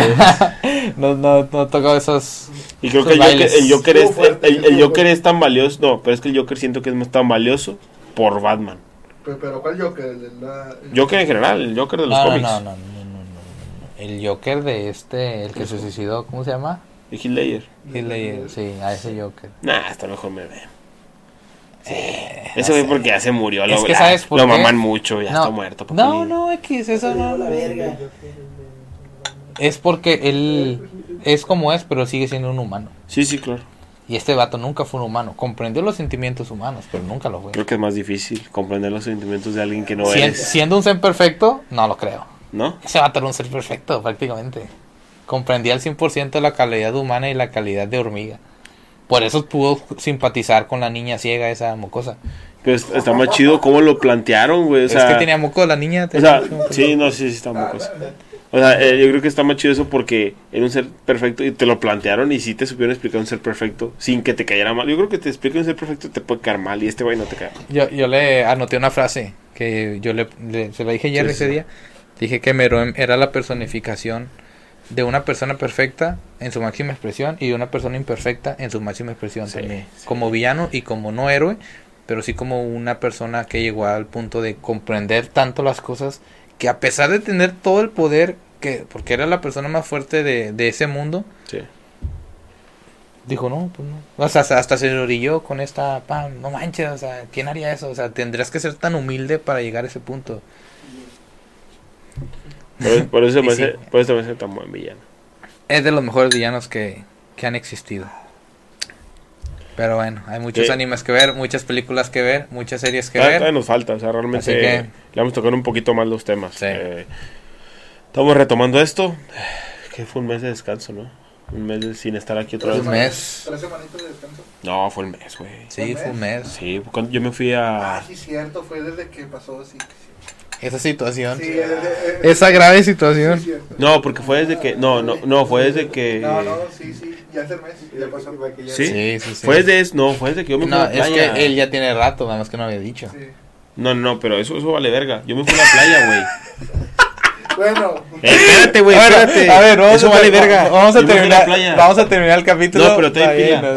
no, no, no he tocado esos. Y creo que el Joker, el Joker es, fuerte, el, Joker es tan valioso. No, pero es que el Joker siento que es más tan valioso por Batman. Pero, pero ¿cuál Joker? El de la- el- Joker en general, el Joker de los No, no, cómics. no, no, no, no, no, no. El Joker de este, el que se suicidó, ¿cómo se llama? De Heath Ledger. Heath Ledger, sí, a ese Joker. Nah, está mejor me ve. Eh, Ese güey porque ya se murió. Es Lo, que la- ¿sabes por lo qué? maman mucho, ya no, está muerto. papi. No, no, X, eso no. la verga. Es porque él es como es, pero sigue siendo un humano. Sí, sí, claro. Y este vato nunca fue un humano. Comprendió los sentimientos humanos, pero nunca lo fue. Creo que es más difícil comprender los sentimientos de alguien que no eres. siendo un ser perfecto, no lo creo. ¿No? Ese vato era un ser perfecto, prácticamente. Comprendía al 100% la calidad humana y la calidad de hormiga. Por eso pudo simpatizar con la niña ciega, esa mocosa. Pero es- está más chido cómo lo plantearon, güey. O sea, es que tenía moco la niña. o sea, sí, no, sí, sí, está muy cosa. O sea, eh, yo creo que está más chido eso porque era un ser perfecto y te lo plantearon y sí te supieron explicar un ser perfecto sin que te cayera mal. Yo creo que te explica un ser perfecto y te puede caer mal y este güey no te cae mal. Yo, yo le anoté una frase que yo le, le- se la dije ayer Sí, ese sí. día. Dije que Meruem era la personificación de una persona perfecta en su máxima expresión y de una persona imperfecta en su máxima expresión Sí, también. sí. Como villano y como no héroe, pero sí como una persona que llegó al punto de comprender tanto las cosas que a pesar de tener todo el poder, que porque era la persona más fuerte de, de ese mundo, Sí. Dijo, no, pues no. O sea, hasta, se orilló con esta, pam, no manches, o sea, ¿quién haría eso? O sea, tendrías que ser tan humilde para llegar a ese punto. Por, por eso me sí. hace, por eso me hace tan buen villano. Es de los mejores villanos que, que han existido. Pero bueno, hay muchos Sí. animes que ver, muchas películas que ver, muchas series que Todavía, ver. todavía nos falta, o sea, realmente Así que- le vamos a tocar un poquito más los temas. Sí. Eh, estamos retomando esto. Que fue un mes de descanso, ¿no? Un mes de- sin estar aquí otra Un vez. mes. ¿Tres semanitas de descanso? No, fue el mes, güey. Sí, fue un mes. Sí, cuando yo me fui a... Ah, sí, cierto, fue desde que pasó, sí. Esa situación. Sí, Esa grave situación. No, porque fue desde que... No, no, no, fue desde que... No, no, sí, sí, ya es el mes, ya pasó. ¿Sí? Sí, sí, sí. Fue desde... No, fue desde que yo me fui No, a la es playa. que él ya tiene rato, nada más que no había dicho. Sí. No, no, pero eso, eso vale verga. Yo me fui a la playa, güey. Bueno, Eh, espérate, güey, espérate. a ver, vamos eso a vale verga. Vamos a terminar, playa. vamos a terminar el capítulo. No, pero pilla. ¿no?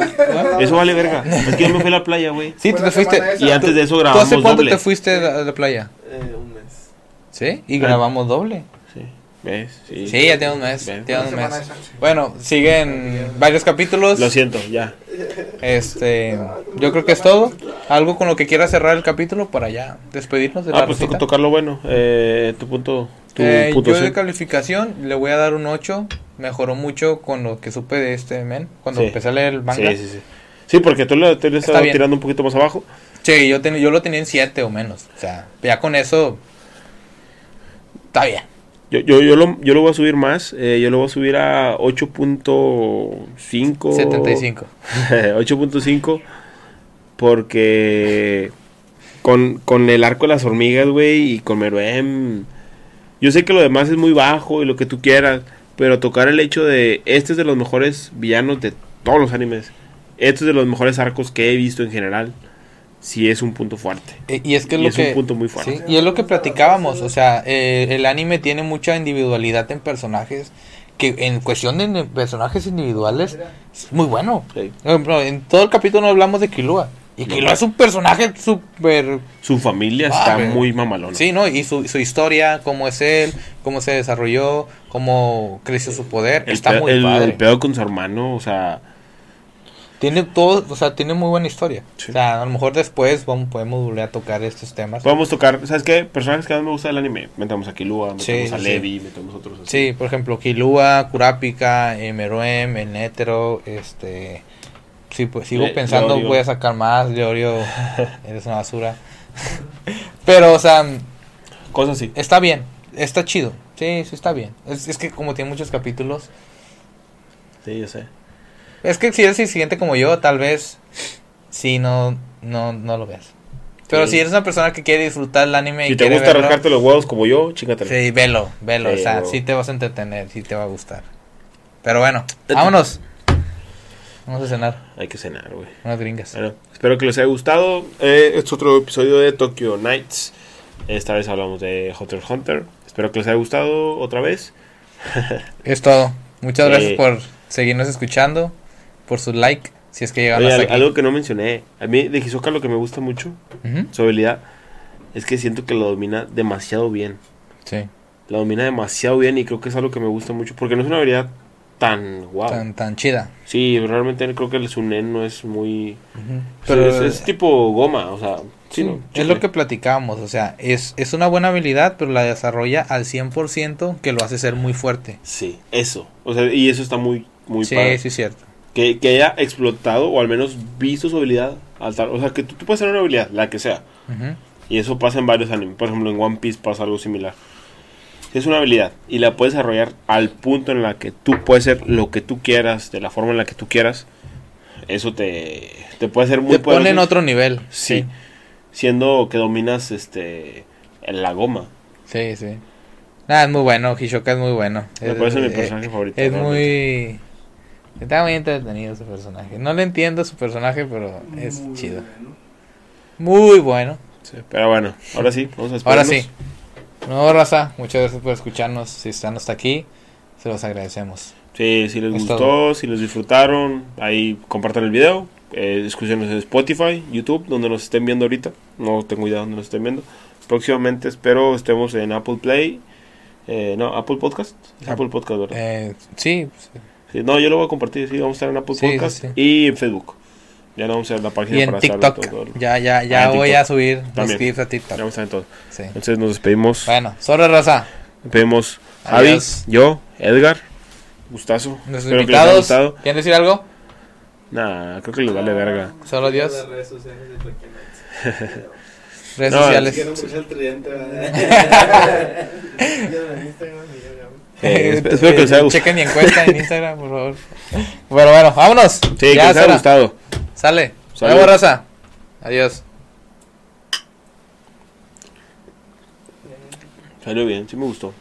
¿No? Eso vale verga. Es que yo me fui a la playa, güey. Sí, tú te fuiste. Y antes de eso ¿Tú grabamos hace cuánto doble. te fuiste a la playa? Eh, un. ¿Sí? Y Ah. grabamos doble. Sí. ¿Ves? Sí. Sí, ya tiene un mes. Tiene un mes. Bueno, siguen varios capítulos. Lo siento, ya. Este, yo creo que es todo. Algo con lo que quieras cerrar el capítulo para ya despedirnos de la Ah, pues toca tocar lo bueno. Eh, tu punto. Tu Eh, yo de calificación le voy a dar un 8. Mejoró mucho con lo que supe de este men. Cuando Sí. empecé a leer el manga. Sí, sí, sí. Sí, porque tú lo, tú le Está estabas tirando un poquito más abajo. Sí, yo, ten- yo lo tenía en 7 o menos. O sea, ya con eso. Está bien. Yo, yo, yo, lo, yo lo voy a subir más. eh, yo lo voy a subir a 8.5. 75. 8.5. Porque con, con el arco de las hormigas, güey, y con Meruem. Yo sé que lo demás es muy bajo y lo que tú quieras. Pero tocar el hecho de. Este es de los mejores villanos de todos los animes. Este es de los mejores arcos que he visto en general. Sí es un punto fuerte. Y es que es Y lo es un que. punto muy fuerte. sí, y es lo que platicábamos. O sea, eh, el anime tiene mucha individualidad en personajes. Que en cuestión de personajes individuales es muy bueno. Sí. En todo el capítulo no hablamos de Killua. Y No. Killua es un personaje súper. Su familia Ah, está muy mamalona. Sí, ¿no? Y su, su historia, cómo es él, cómo se desarrolló, cómo creció su poder. El, está muy el, padre. el pedo con su hermano, o sea, Tiene todo, o sea, tiene muy buena historia. Sí. O sea, a lo mejor después vamos, podemos volver a tocar estos temas. podemos tocar, ¿sabes qué? Personajes que más me gusta del anime. Metemos a Killua, metemos Sí, a sí, Levi, metemos otros así. Sí, por ejemplo, Kilua, Kurapika, Meruem, el Nétero, este... Sí, pues sigo Le- pensando, voy a sacar más, Leorio, eres una basura. Pero, o sea, Cosas así. está bien, está chido, sí, sí está bien. Es, es que como tiene muchos capítulos, Sí, yo sé. Es que si eres exigente como yo, tal vez sí no, no, no lo veas. Pero Sí. si eres una persona que quiere disfrutar el anime Si y te gusta verlo, rascarte los huevos como yo, chingatelo. Sí, velo, velo, o sea, Velo. sí te vas a entretener, sí te va a gustar. Pero bueno, vámonos. Vamos a cenar, Hay que cenar, güey. unas gringas. Bueno, espero que les haya gustado. Eh, este es otro episodio de Tokyo Nights. Esta vez hablamos de Hunter x Hunter. Espero que les haya gustado otra vez. Es todo. Muchas gracias por seguirnos escuchando, por su like, si es que llegaron Oye, hasta aquí. algo que no mencioné. A mí de Hisoka lo que me gusta mucho, Ujú, su habilidad, es que siento que lo domina demasiado bien. Sí, La domina demasiado bien y creo que es algo que me gusta mucho. Porque no es una habilidad tan guau. tan, tan chida. Sí, realmente creo que el Sunen no es muy... Pero es, es tipo goma, o sea... Sí, ¿no? es lo que platicábamos, o sea, es, es una buena habilidad, pero la desarrolla al 100% que lo hace ser muy fuerte. Sí, eso. O sea, y eso está muy, muy sí, padre. sí, es cierto. Que, que haya explotado o al menos visto su habilidad al tal- o sea que tú, tú puedes tener una habilidad la que sea y eso pasa en varios animes por ejemplo en One Piece pasa algo similar es una habilidad y la puedes desarrollar al punto en la que tú puedes ser lo que tú quieras de la forma en la que tú quieras eso te, te puede hacer muy Te pone en otro nivel. sí, siendo que dominas este en la goma Sí, sí. Nada, es muy bueno, Hishoka es muy bueno. me Es- parece mi eh, personaje favorito Es realmente. muy... Está muy entretenido su personaje. No le entiendo su personaje, pero es Muy chido. bueno. Muy bueno. Sí, pero bueno ahora sí vamos a Ahora despedirnos. sí. No, raza, muchas gracias por escucharnos. Si están hasta aquí, se los agradecemos. Sí, si les Es gustó, todo. si les disfrutaron, ahí compartan el video. Eh, escúchenos en Spotify, YouTube, donde nos estén viendo ahorita. No tengo idea dónde nos estén viendo. Próximamente espero estemos en Apple Play. Eh, no, Apple Podcast. Es Apple Podcast, ¿verdad? Eh, sí, Sí, no, yo lo voy a compartir. Sí, vamos a estar en Apple Sí, Podcast sí. y en Facebook. Ya no vamos a la página y en para TikTok. todo. Ya, ya, ya Ah, voy TikTok. a subir los También. clips a Ya TikTok. vamos a estar en todo. Sí. Entonces nos despedimos. Bueno, sobre raza. Despedimos Javi, yo, Edgar. Gustazo. Nuestros Espero que les haya invitados. gustado. ¿Quieren decir algo? Nah, creo que les vale verga. Solo Dios. Redes sociales. Redes No, sociales. Eh, esp- espero que les haya gustado. Chequen mi encuesta en Instagram, por favor. Bueno, bueno, vámonos. Sí, que les haya será. gustado. Sale. Salud. Luego, raza. Adiós. Salió bien, sí me gustó.